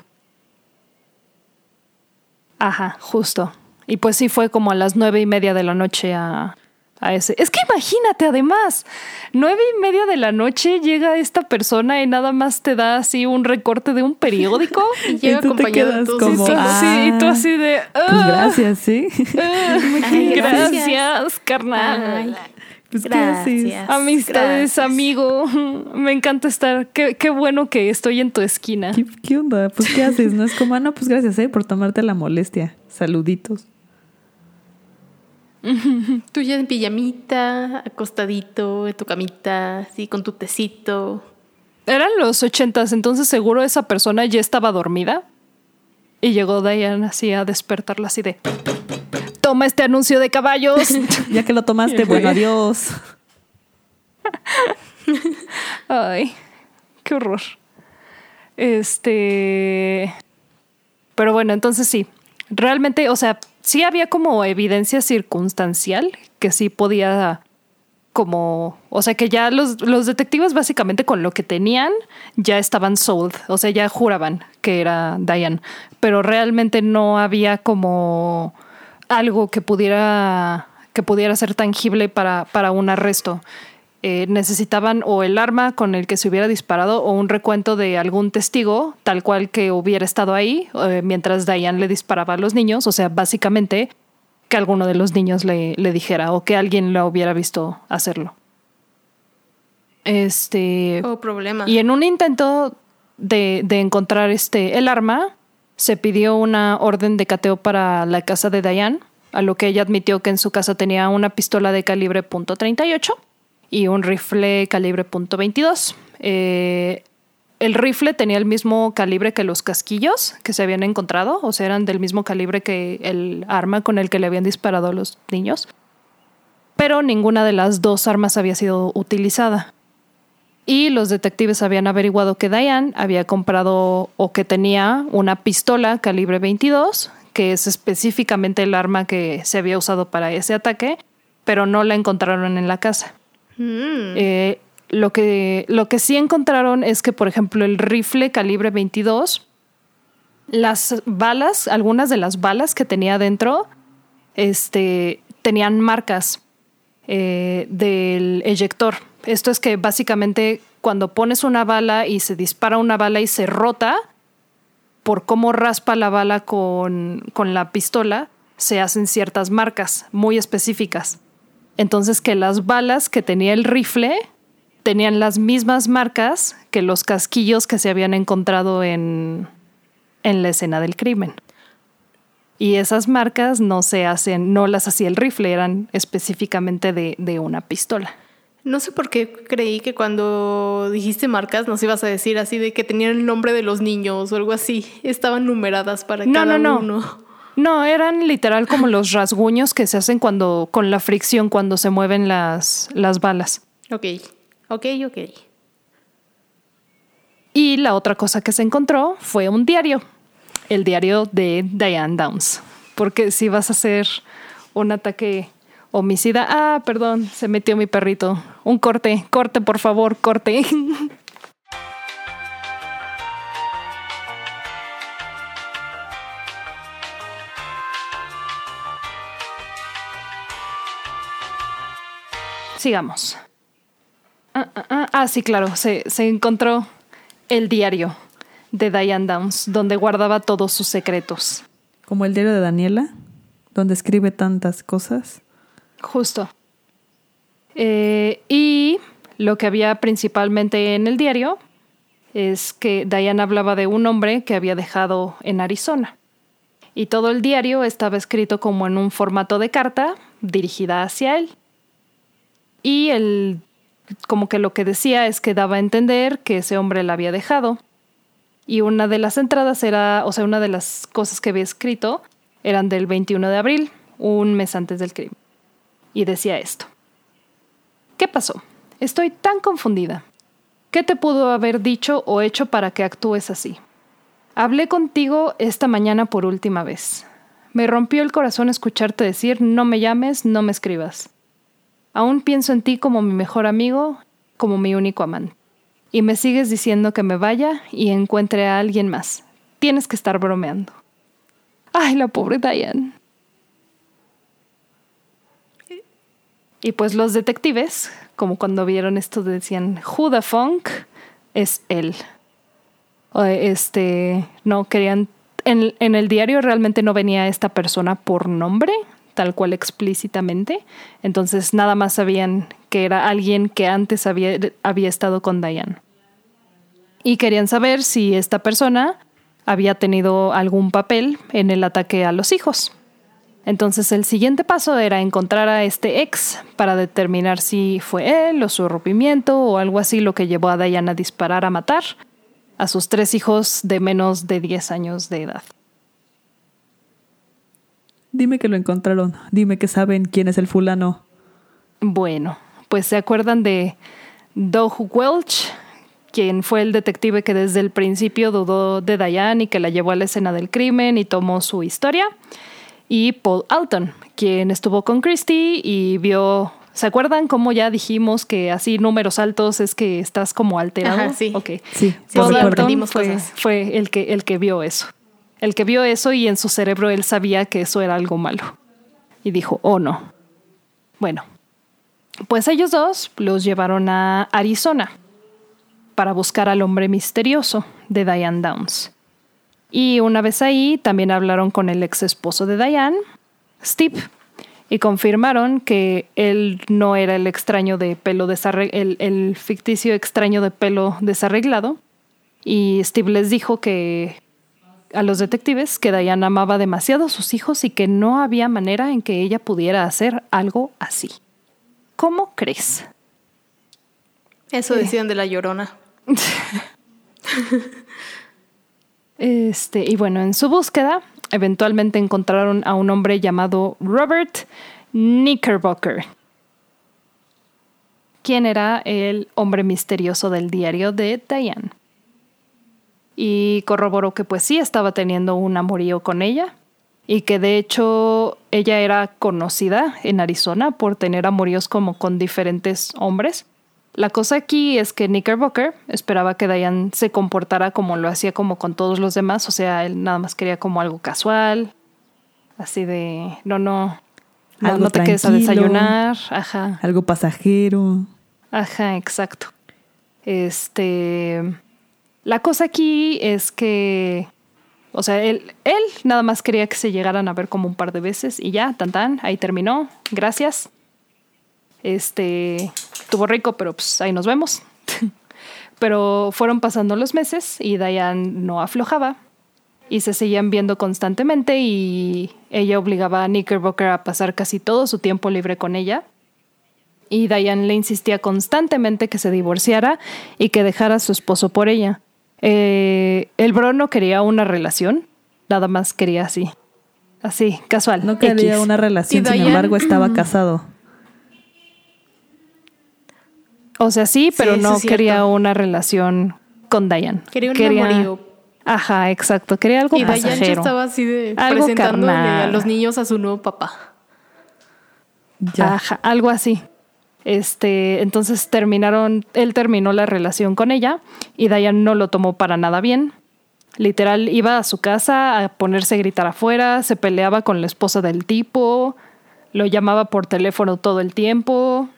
Ajá, justo. Y pues sí fue como a las nueve y media de la noche a, ese. Es que imagínate, además, nueve y media de la noche llega esta persona y nada más te da así un recorte de un periódico. y llega acompañado de como, sí, sí, y tú ah, así de. pues ah, gracias, sí. Ah, gracias, carnal. Pues gracias. Amistades, amigo. Me encanta estar. Qué, qué, bueno que estoy en tu esquina. ¿Qué, ¿Qué, onda? Pues, ¿qué haces? No es como, ah, no, pues gracias, eh, por tomarte la molestia. Saluditos. Tú ya en pijamita, acostadito, en tu camita, así con tu tecito. Eran los ochentas, entonces seguro esa persona ya estaba dormida. Y llegó Diane así a despertarla así de... Toma este anuncio de caballos. ya que lo tomaste, bueno, adiós. Ay, qué horror. Este... Pero bueno, entonces sí. Realmente, o sea, sí había como evidencia circunstancial que sí podía como, o sea que ya los, los, detectives básicamente con lo que tenían ya estaban sold, o sea, ya juraban que era Diane, pero realmente no había como algo que pudiera que pudiera ser tangible para, para un arresto. Eh, necesitaban o el arma con el que se hubiera disparado o un recuento de algún testigo, tal cual que hubiera estado ahí eh, mientras Diane le disparaba a los niños, o sea, básicamente que alguno de los niños le, le dijera o que alguien lo hubiera visto hacerlo. Este. Oh, problema. Y en un intento de, de encontrar este, el arma, se pidió una orden de cateo para la casa de Diane, a lo que ella admitió que en su casa tenía una pistola de calibre .38 y un rifle calibre .22. Eh, el rifle tenía el mismo calibre que los casquillos que se habían encontrado, o sea, eran del mismo calibre que el arma con el que le habían disparado a los niños. Pero ninguna de las dos armas había sido utilizada. Y los detectives habían averiguado que Diane había comprado o que tenía una pistola calibre 22, que es específicamente el arma que se había usado para ese ataque, pero no la encontraron en la casa. Mm. Eh, lo, que, lo que sí encontraron es que, por ejemplo, el rifle calibre 22, las balas, algunas de las balas que tenía dentro, este, tenían marcas eh, del eyector. Esto es que básicamente cuando pones una bala y se dispara una bala y se rota, por cómo raspa la bala con, con la pistola, se hacen ciertas marcas muy específicas. Entonces que las balas que tenía el rifle tenían las mismas marcas que los casquillos que se habían encontrado en, en la escena del crimen. Y esas marcas no se hacen, no las hacía el rifle, eran específicamente de, de una pistola. No sé por qué creí que cuando dijiste marcas nos ibas a decir así de que tenían el nombre de los niños o algo así. Estaban numeradas para no, cada no, uno. No, eran literal como los rasguños que se hacen cuando, con la fricción, cuando se mueven las, las balas. Ok, ok, ok. Y la otra cosa que se encontró fue un diario, el diario de Diane Downs. Porque si vas a hacer un ataque homicida, ah, perdón, se metió mi perrito. Un corte, corte, por favor, corte. Sigamos. Ah, ah, ah, ah, sí, claro, se, se encontró el diario de Diane Downs, donde guardaba todos sus secretos. ¿Como el diario de Daniela? donde escribe tantas cosas. Justo. Eh, y lo que había principalmente en el diario es que Diane hablaba de un hombre que había dejado en Arizona. Y todo el diario estaba escrito como en un formato de carta dirigida hacia él. Y él, como que lo que decía es que daba a entender que ese hombre la había dejado. Y una de las entradas era, o sea, una de las cosas que había escrito eran del 21 de abril, un mes antes del crimen. Y decía esto. ¿Qué pasó? Estoy tan confundida. ¿Qué te pudo haber dicho o hecho para que actúes así? Hablé contigo esta mañana por última vez. Me rompió el corazón escucharte decir no me llames, no me escribas. Aún pienso en ti como mi mejor amigo, como mi único amante. Y me sigues diciendo que me vaya y encuentre a alguien más. Tienes que estar bromeando. Ay, la pobre Diane. Y pues los detectives, como cuando vieron esto, decían, Who the funk es él. Este, no querían, en, en el diario realmente no venía esta persona por nombre, tal cual explícitamente. Entonces nada más sabían que era alguien que antes había, estado con Diane. Y querían saber si esta persona había tenido algún papel en el ataque a los hijos. Entonces el siguiente paso era encontrar a este ex para determinar si fue él o su rompimiento o algo así lo que llevó a Diane a disparar a matar a sus tres hijos de menos de 10 años de edad. Dime que lo encontraron, dime que saben quién es el fulano. Bueno, pues se acuerdan de Doug Welch, quien fue el detective que desde el principio dudó de Diane y que la llevó a la escena del crimen y tomó su historia, y Paul Alton, quien estuvo con Christie y vio ¿Se acuerdan cómo ya dijimos que así números altos es que estás como alterado? sí. Ok. Sí, fue, fue, el, que, el que vio eso. El que vio eso y en su cerebro él sabía que eso era algo malo. Y dijo, oh no. Bueno, pues ellos dos los llevaron a Arizona para buscar al hombre misterioso de Diane Downs. Y una vez ahí también hablaron con el ex esposo de Diane, Steve, y confirmaron que él no era el extraño de pelo desarreglado, el, ficticio extraño de pelo desarreglado. Y Steve les dijo que a los detectives que Diane amaba demasiado a sus hijos y que no había manera en que ella pudiera hacer algo así. ¿Cómo crees? Eso decían de la llorona. este, y bueno, en su búsqueda Eventualmente encontraron a un hombre llamado Robert Knickerbocker, quien era el hombre misterioso del diario de Diane. Y corroboró que pues sí estaba teniendo un amorío con ella y que de hecho ella era conocida en Arizona por tener amoríos como con diferentes hombres la cosa aquí es que Knickerbocker esperaba que Diane se comportara como lo hacía como con todos los demás, o sea, él nada más quería como algo casual, así de, no, no, no, te quedes a desayunar, ajá. Algo pasajero. Ajá, exacto. Este, la cosa aquí es que, o sea, él, él nada más quería que se llegaran a ver como un par de veces y ya, tan tan, ahí terminó, gracias. Este, estuvo rico, pero pues ahí nos vemos. pero fueron pasando los meses y Diane no aflojaba y se seguían viendo constantemente y ella obligaba a Knickerbocker a pasar casi todo su tiempo libre con ella. Y Diane le insistía constantemente que se divorciara y que dejara a su esposo por ella. Eh, el bro no quería una relación, nada más quería así. Así, casual. No quería una relación, sin embargo estaba casado. O sea, sí, pero no quería una relación con Diane. Quería un quería... Ajá, exacto. Quería algo y pasajero. Y Diane estaba así de algo presentándole a los niños a su nuevo papá. Ya. Ajá, algo así. Este, entonces terminaron, él terminó la relación con ella y Diane no lo tomó para nada bien. Literal, iba a su casa a ponerse a gritar afuera, se peleaba con la esposa del tipo, lo llamaba por teléfono todo el tiempo,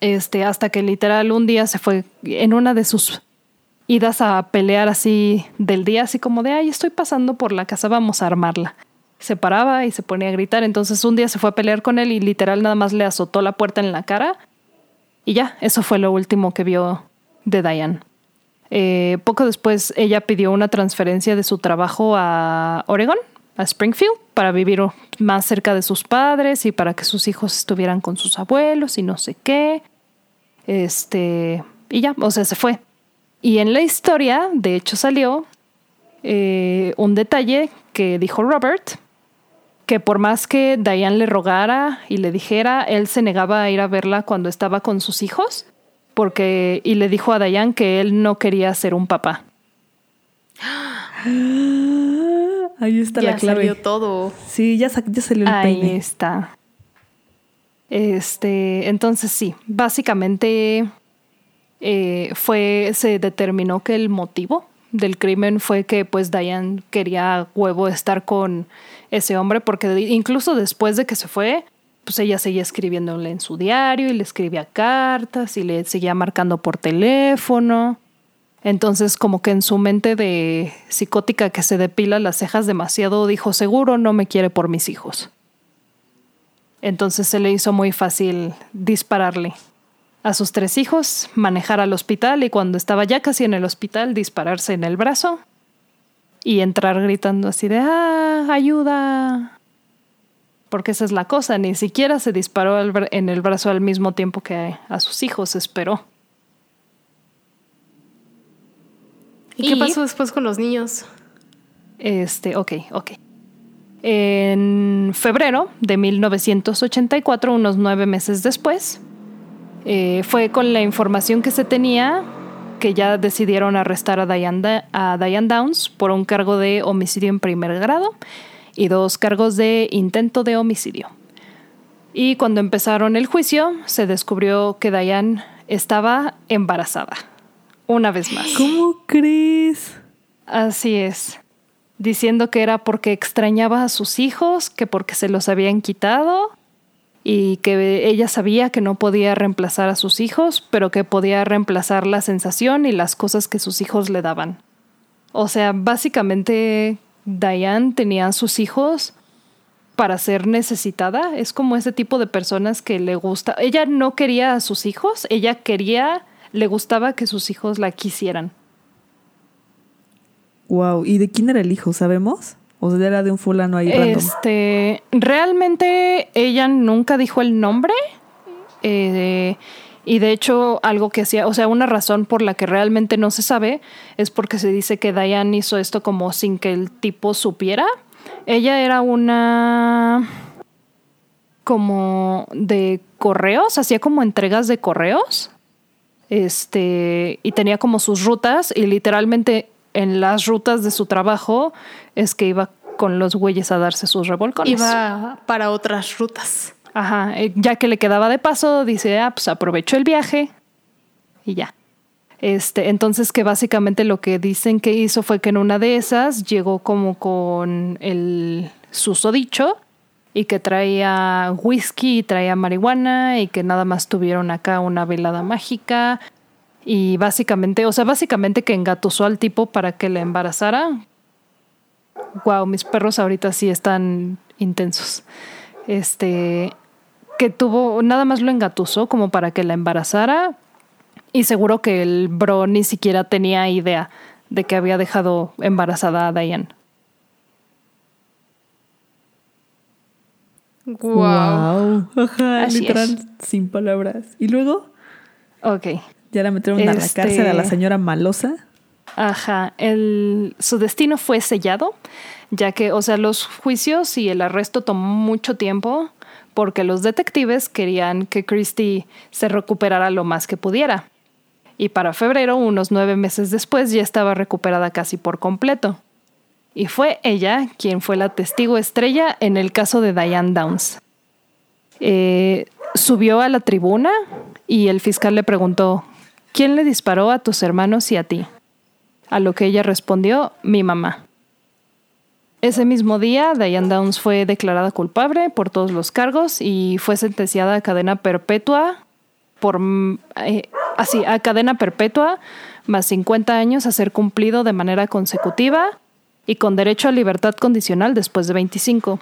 este, hasta que literal un día se fue en una de sus idas a pelear así del día, así como de, ay, estoy pasando por la casa, vamos a armarla. Se paraba y se ponía a gritar. Entonces un día se fue a pelear con él y literal nada más le azotó la puerta en la cara. Y ya, eso fue lo último que vio de Diane. Eh, poco después ella pidió una transferencia de su trabajo a Oregon, a Springfield, para vivir más cerca de sus padres y para que sus hijos estuvieran con sus abuelos y no sé qué. Este, y ya, o sea, se fue. Y en la historia, de hecho, salió eh, un detalle que dijo Robert, que por más que Diane le rogara y le dijera, él se negaba a ir a verla cuando estaba con sus hijos, porque y le dijo a Diane que él no quería ser un papá. Ahí está la clave. Salió todo. Sí, ya, ya salió el Ahí está. Este, entonces sí, básicamente eh, fue, se determinó que el motivo del crimen fue que pues Diane quería huevo estar con ese hombre porque incluso después de que se fue, pues ella seguía escribiéndole en su diario y le escribía cartas y le seguía marcando por teléfono. Entonces como que en su mente de psicótica que se depila las cejas demasiado dijo seguro no me quiere por mis hijos. Entonces se le hizo muy fácil dispararle a sus tres hijos, manejar al hospital y cuando estaba ya casi en el hospital dispararse en el brazo y entrar gritando así de ¡Ah, ayuda! Porque esa es la cosa, ni siquiera se disparó en el brazo al mismo tiempo que a sus hijos, esperó. ¿Y, qué pasó después con los niños? Este, ok, ok. En febrero de 1984, unos nueve meses después, eh, fue con la información que se tenía que ya decidieron arrestar a Diane, a Diane Downs por un cargo de homicidio en primer grado y dos cargos de intento de homicidio. Y cuando empezaron el juicio, se descubrió que Diane estaba embarazada. Una vez más. ¿Cómo crees? Así es diciendo que era porque extrañaba a sus hijos, que porque se los habían quitado y que ella sabía que no podía reemplazar a sus hijos, pero que podía reemplazar la sensación y las cosas que sus hijos le daban. O sea, básicamente Diane tenía a sus hijos para ser necesitada. Es como ese tipo de personas que le gusta. Ella no quería a sus hijos, ella quería, le gustaba que sus hijos la quisieran. Wow, ¿y de quién era el hijo? ¿Sabemos? ¿O era de un fulano ahí random? Este, realmente ella nunca dijo el nombre. Eh, y de hecho, algo que hacía, o sea, una razón por la que realmente no se sabe es porque se dice que Diane hizo esto como sin que el tipo supiera. Ella era una como de correos, hacía como entregas de correos. Este, y tenía como sus rutas y literalmente en las rutas de su trabajo es que iba con los güeyes a darse sus revolcones. Iba para otras rutas. Ajá, eh, ya que le quedaba de paso, dice, ah, pues aprovecho el viaje y ya. Este, entonces que básicamente lo que dicen que hizo fue que en una de esas llegó como con el susodicho y que traía whisky y traía marihuana y que nada más tuvieron acá una velada mágica y básicamente, o sea, básicamente que engatusó al tipo para que le embarazara. Wow, mis perros ahorita sí están intensos. Este, que tuvo, nada más lo engatusó como para que la embarazara. Y seguro que el bro ni siquiera tenía idea de que había dejado embarazada a Diane. Wow. literal, sin palabras. ¿Y luego? Ok. Ya la metieron a la cárcel a la este, señora Malosa. Ajá, el, su destino fue sellado, ya que, o sea, los juicios y el arresto tomó mucho tiempo porque los detectives querían que Christie se recuperara lo más que pudiera. Y para febrero, unos nueve meses después, ya estaba recuperada casi por completo. Y fue ella quien fue la testigo estrella en el caso de Diane Downs. Eh, subió a la tribuna y el fiscal le preguntó, ¿Quién le disparó a tus hermanos y a ti? A lo que ella respondió, mi mamá. Ese mismo día, Diane Downs fue declarada culpable por todos los cargos y fue sentenciada a cadena perpetua por eh, así a cadena perpetua más 50 años a ser cumplido de manera consecutiva y con derecho a libertad condicional después de 25.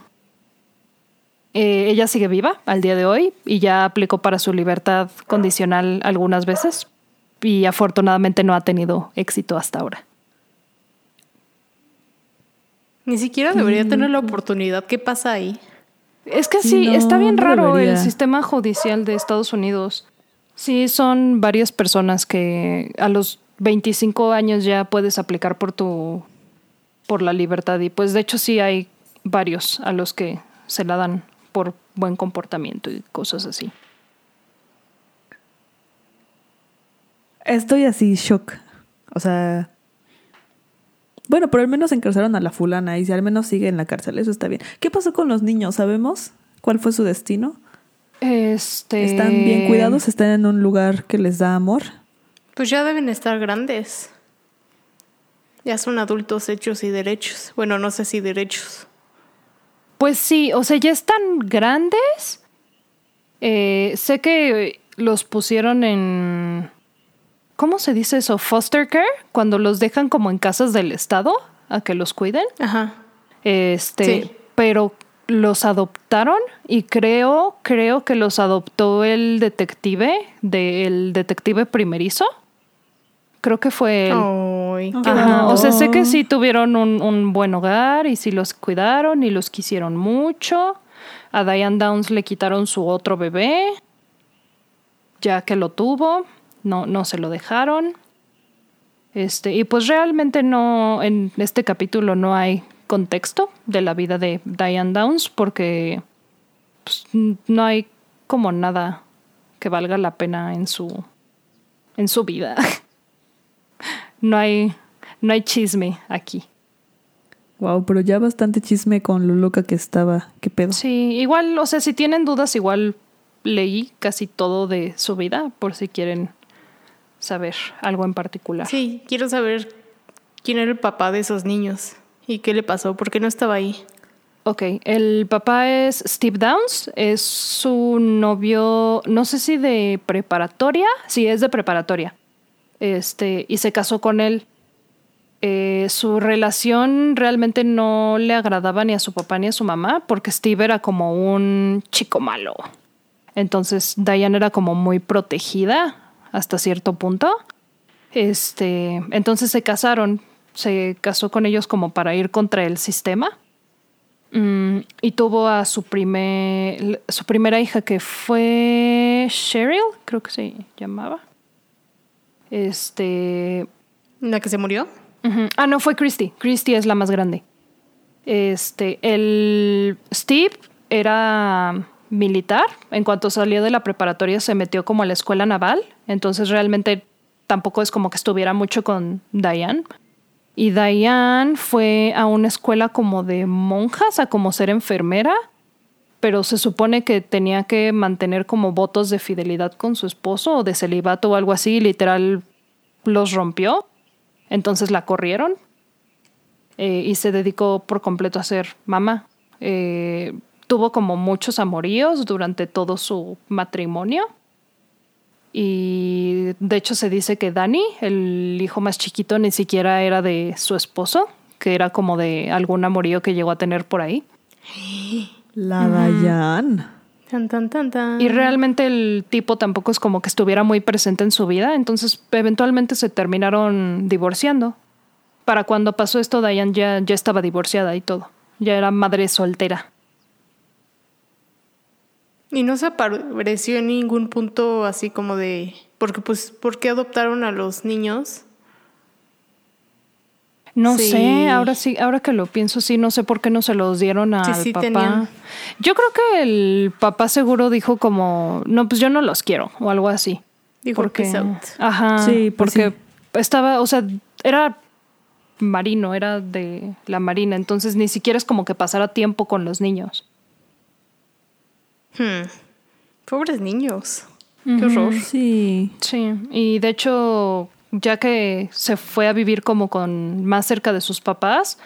Eh, ella sigue viva al día de hoy y ya aplicó para su libertad condicional algunas veces y afortunadamente no ha tenido éxito hasta ahora. Ni siquiera debería tener la oportunidad. ¿Qué pasa ahí? Es que sí, está bien raro el sistema judicial de Estados Unidos. Sí, son varias personas que a los 25 años ya puedes aplicar por tu por la libertad y pues de hecho sí hay varios a los que se la dan por buen comportamiento y cosas así. Estoy así shock. O sea, bueno, pero al menos encarcelaron a la fulana y si al menos sigue en la cárcel, eso está bien. ¿Qué pasó con los niños? ¿Sabemos cuál fue su destino? Este... ¿Están bien cuidados? ¿Están en un lugar que les da amor? Pues ya deben estar grandes. Ya son adultos hechos y derechos. Bueno, no sé si derechos. Pues sí, o sea, ya están grandes. Eh, sé que los pusieron en ¿cómo se dice eso? Foster care, cuando los dejan como en casas del Estado a que los cuiden. Ajá. Este, pero los adoptaron y creo, creo que los adoptó el detective, del detective primerizo. Creo que fue él. O sea, sé que sí tuvieron un, un, buen hogar y sí los cuidaron y los quisieron mucho. A Diane Downs le quitaron su otro bebé, ya que lo tuvo no, no se lo dejaron. Este, y pues realmente no, en este capítulo no hay contexto de la vida de Diane Downs porque pues, no hay como nada que valga la pena en su, en su vida. no hay, no hay chisme aquí. Wow, pero ya bastante chisme con lo loca que estaba. ¿Qué pedo? Sí, igual, o sea, si tienen dudas, igual leí casi todo de su vida por si quieren saber algo en particular. Sí, quiero saber quién era el papá de esos niños y qué le pasó, por qué no estaba ahí. Ok, el papá es Steve Downs, es su novio, no sé si de preparatoria, sí, es de preparatoria. Este, y se casó con él. Eh, su relación realmente no le agradaba ni a su papá ni a su mamá, porque Steve era como un chico malo. Entonces Diane era como muy protegida hasta cierto punto. Este, entonces se casaron, se casó con ellos como para ir contra el sistema. Mm, y tuvo a su, primer, su primera hija que fue Cheryl, creo que se llamaba. Este. ¿La que se murió? Ah, no, fue Christy. Christy es la más grande. Este, el Steve era militar. En cuanto salió de la preparatoria se metió como a la escuela naval, entonces realmente tampoco es como que estuviera mucho con Diane. Y Diane fue a una escuela como de monjas, a como ser enfermera, pero se supone que tenía que mantener como votos de fidelidad con su esposo o de celibato o algo así, literal los rompió. Entonces la corrieron eh, y se dedicó por completo a ser mamá. Eh, tuvo como muchos amoríos durante todo su matrimonio. Y de hecho se dice que Danny, el hijo más chiquito, ni siquiera era de su esposo, que era como de algún amorío que llegó a tener por ahí. La Dayan. Tan, tan, tan, tan. Y realmente el tipo tampoco es como que estuviera muy presente en su vida, entonces eventualmente se terminaron divorciando. Para cuando pasó esto, Diane ya, ya estaba divorciada y todo. Ya era madre soltera. Y no se apareció en ningún punto así como de, porque pues, ¿por qué adoptaron a los niños? No sé, ahora sí, ahora que lo pienso, sí, no sé por qué no se los dieron al papá. Yo creo que el papá seguro dijo como, no, pues yo no los quiero, o algo así. Dijo porque, ajá, sí, pues porque estaba, o sea, era marino, era de la marina, entonces ni siquiera es como que pasara tiempo con los niños. Hmm. Pobres niños. Qué horror. Sí. Sí. Y de hecho, ya que se fue a vivir como con más cerca de sus papás,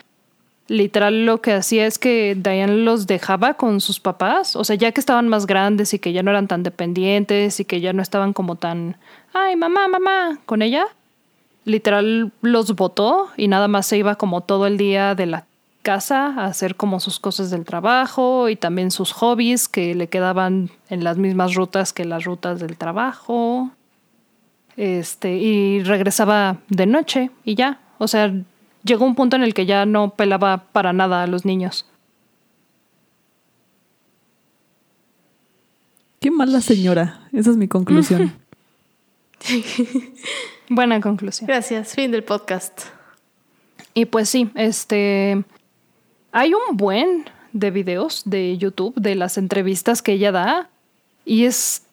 literal lo que hacía es que Diane los dejaba con sus papás. O sea, ya que estaban más grandes y que ya no eran tan dependientes y que ya no estaban como tan, ay, mamá, mamá, con ella. literal los votó y nada más se iba como todo el día de la casa a hacer como sus cosas del trabajo y también sus hobbies que le quedaban en las mismas rutas que las rutas del trabajo. Este, y regresaba de noche y ya. O sea, llegó un punto en el que ya no pelaba para nada a los niños. Qué mala señora. Esa es mi conclusión. Buena conclusión. Gracias. Fin del podcast. Y pues sí, este. Hay un buen de videos de YouTube de las entrevistas que ella da. Y es.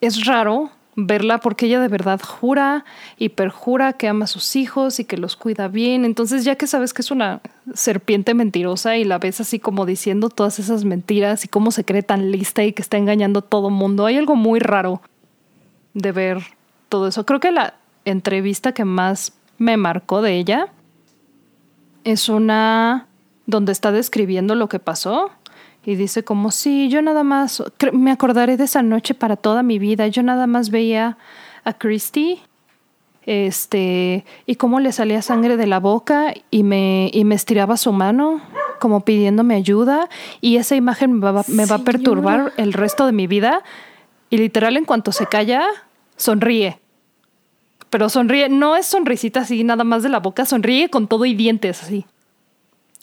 Es raro verla porque ella de verdad jura y perjura que ama a sus hijos y que los cuida bien. Entonces, ya que sabes que es una serpiente mentirosa y la ves así como diciendo todas esas mentiras y cómo se cree tan lista y que está engañando a todo mundo, hay algo muy raro de ver todo eso. Creo que la entrevista que más me marcó de ella es una donde está describiendo lo que pasó y dice como, sí, yo nada más, me acordaré de esa noche para toda mi vida, yo nada más veía a Christy, este, y cómo le salía sangre de la boca y me, y me estiraba su mano como pidiéndome ayuda y esa imagen me va, me va a perturbar el resto de mi vida y literal en cuanto se calla, sonríe. Pero sonríe, no es sonrisita así nada más de la boca, sonríe con todo y dientes así.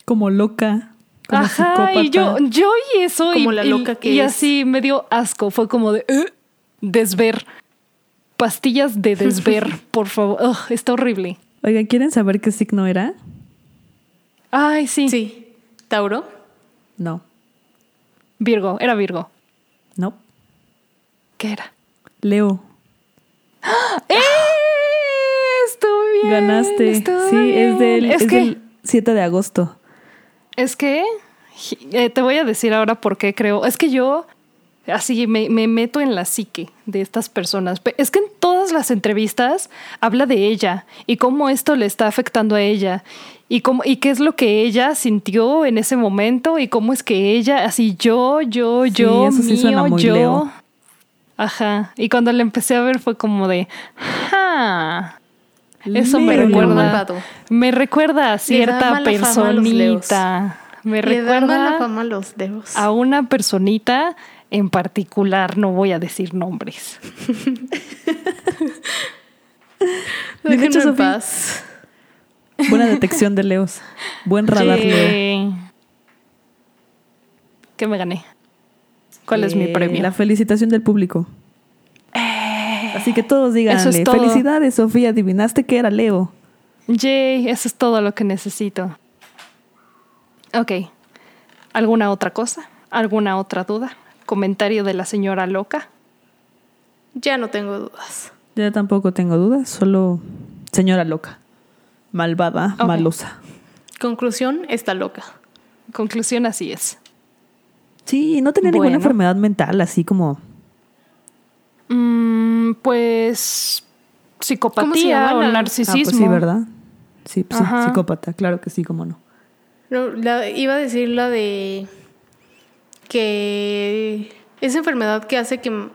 Como loca. Ajá, y yo, yo y eso. Como la loca que y, así me dio asco. Fue como de uh, desver. Pastillas de desver, por favor. está horrible. Oigan, ¿quieren saber qué signo era? Ay, sí. Sí. ¿Tauro? No. Virgo, era Virgo. No. ¿Qué era? Leo. ¡Eh! Estuve bien. Ganaste. sí, es del, es, del 7 de agosto. Es que eh, te voy a decir ahora por qué creo. Es que yo así me, meto en la psique de estas personas. Es que en todas las entrevistas habla de ella y cómo esto le está afectando a ella y cómo y qué es lo que ella sintió en ese momento y cómo es que ella así yo yo yo mío yo ajá y cuando le empecé a ver fue como de ja eso me recuerda. Me recuerda a cierta personita. Me recuerda a, una personita en particular. No voy a decir nombres. Déjenme en paz. Buena detección de Leos. Buen radar, Leo. ¿Qué me gané? ¿Cuál es mi eh, premio? La felicitación del público. Así que todos díganle, felicidades Sofía, adivinaste que era Leo. Yay, eso es todo lo que necesito. Ok, ¿alguna otra cosa? ¿Alguna otra duda? ¿Comentario de la señora loca? Ya no tengo dudas. Ya tampoco tengo dudas, solo señora loca. Malvada, malosa. Conclusión, está loca. Conclusión, así es. Sí, no tener ninguna enfermedad mental, así como Mm, pues psicopatía o narcisismo. Ah, pues sí, ¿verdad? Sí, sí psicópata, claro que sí, cómo no. iba a decir la de que esa enfermedad que hace que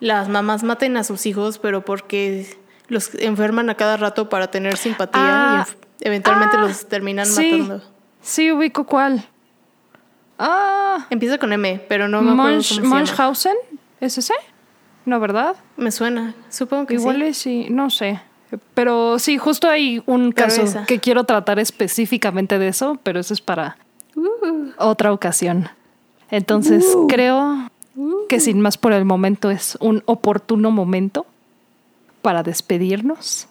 las mamás maten a sus hijos, pero porque los enferman a cada rato para tener simpatía y ah. eventualmente los ah, terminan matando. Sí, ubico cuál. Ah. Empieza con M, pero no me acuerdo Munchausen, ¿es ese? ¿No verdad? Me suena, supongo que Igual sí. sí, no sé. Pero sí, justo hay un caso que quiero tratar específicamente de eso, pero eso es para uh. otra ocasión. Entonces, uh. creo que sin más por el momento es un oportuno momento para despedirnos.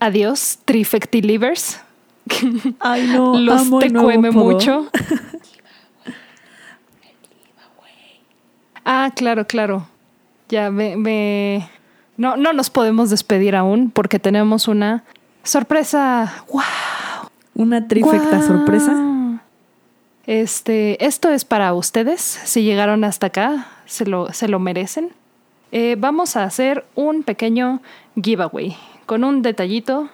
Adiós, Trifectilivers. Ay, no, Los te cueme mucho. ah, claro, claro. Ya me, No, no nos podemos despedir aún porque tenemos una sorpresa. ¡Wow! Una trifecta sorpresa. Este, esto es para ustedes. Si llegaron hasta acá, se lo, se lo merecen. Eh, vamos a hacer un pequeño giveaway con un detallito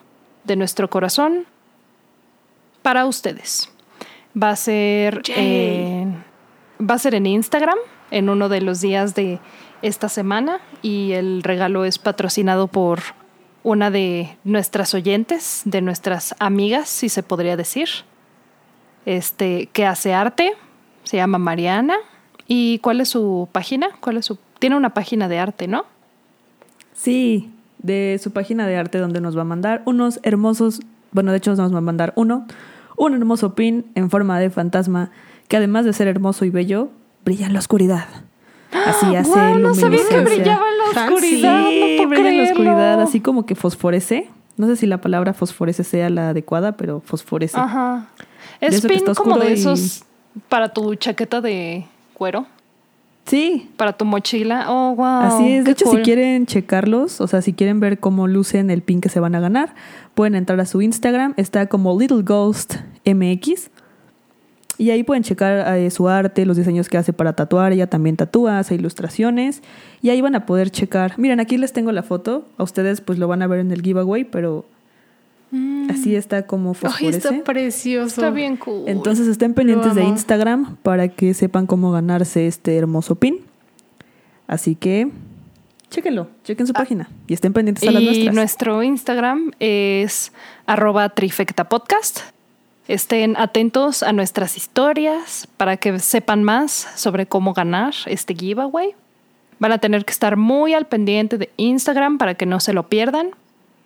de nuestro corazón para ustedes. Va a ser, va a ser en Instagram en uno de los días de esta semana y el regalo es patrocinado por una de nuestras oyentes, de nuestras amigas, si se podría decir, este, que hace arte, se llama Mariana. ¿Y cuál es su página? ¿Cuál es su? Tiene una página de arte, ¿no? Sí, de su página de arte donde nos va a mandar unos hermosos, bueno, de hecho nos va a mandar uno, un hermoso pin en forma de fantasma que además de ser hermoso y bello, brilla en la oscuridad. Así hace wow, no sabía que brillaba en la oscuridad. Sí, no brilla en la oscuridad, así como que fosforece. No sé si la palabra fosforece sea la adecuada, pero fosforece. Ajá. Es pin como de esos para tu chaqueta de cuero. Sí. Para tu mochila. Oh, wow. Así es. De hecho, si quieren checarlos, o sea, si quieren ver cómo lucen el pin que se van a ganar, pueden entrar a su Instagram. Está como Little Ghost MX. Y ahí pueden checar eh, su arte, los diseños que hace para tatuar. Ella también tatúa, hace ilustraciones. Y ahí van a poder checar. Miren, aquí les tengo la foto. A ustedes pues lo van a ver en el giveaway, pero mm. así está como fosforece. Ay, está precioso. Está bien cool. Entonces estén pendientes de Instagram para que sepan cómo ganarse este hermoso pin. Así que chéquenlo, chequen su ah. página y estén pendientes a las nuestras. Y nuestro Instagram es arroba trifectapodcast. Estén atentos a nuestras historias para que sepan más sobre cómo ganar este giveaway. Van a tener que estar muy al pendiente de Instagram para que no se lo pierdan.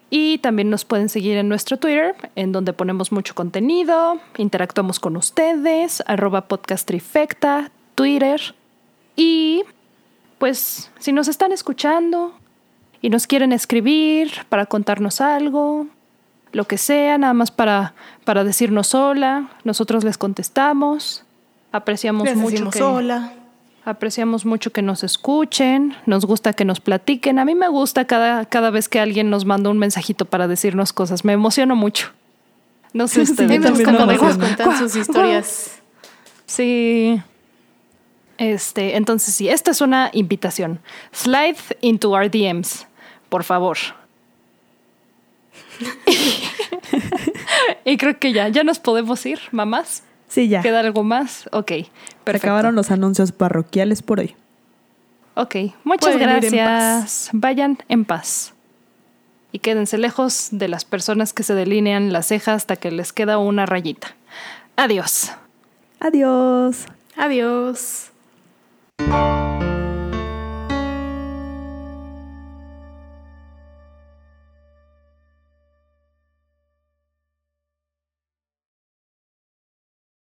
Y también nos pueden seguir en nuestro Twitter, en donde ponemos mucho contenido, interactuamos con ustedes, arroba podcast trifecta, Twitter. Y pues si nos están escuchando y nos quieren escribir para contarnos algo, lo que sea, nada más para, para decirnos hola. Nosotros les contestamos. Apreciamos mucho que, hola. Apreciamos mucho que nos escuchen, nos gusta que nos platiquen. A mí me gusta cada, cada vez que alguien nos manda un mensajito para decirnos cosas. Me emociono mucho. No sé ustedes. Sí, también contar sus historias. Sí. Este, entonces sí, esta es una invitación. Slide into our DMs, por favor. y creo que ya, ya nos podemos ir, mamás. Sí, ya. ¿Queda algo más? Ok, perfecto. acabaron los anuncios parroquiales por hoy. Ok, muchas gracias. Vayan en paz. Y quédense lejos de las personas que se delinean las cejas hasta que les queda una rayita. Adiós. Adiós. Adiós.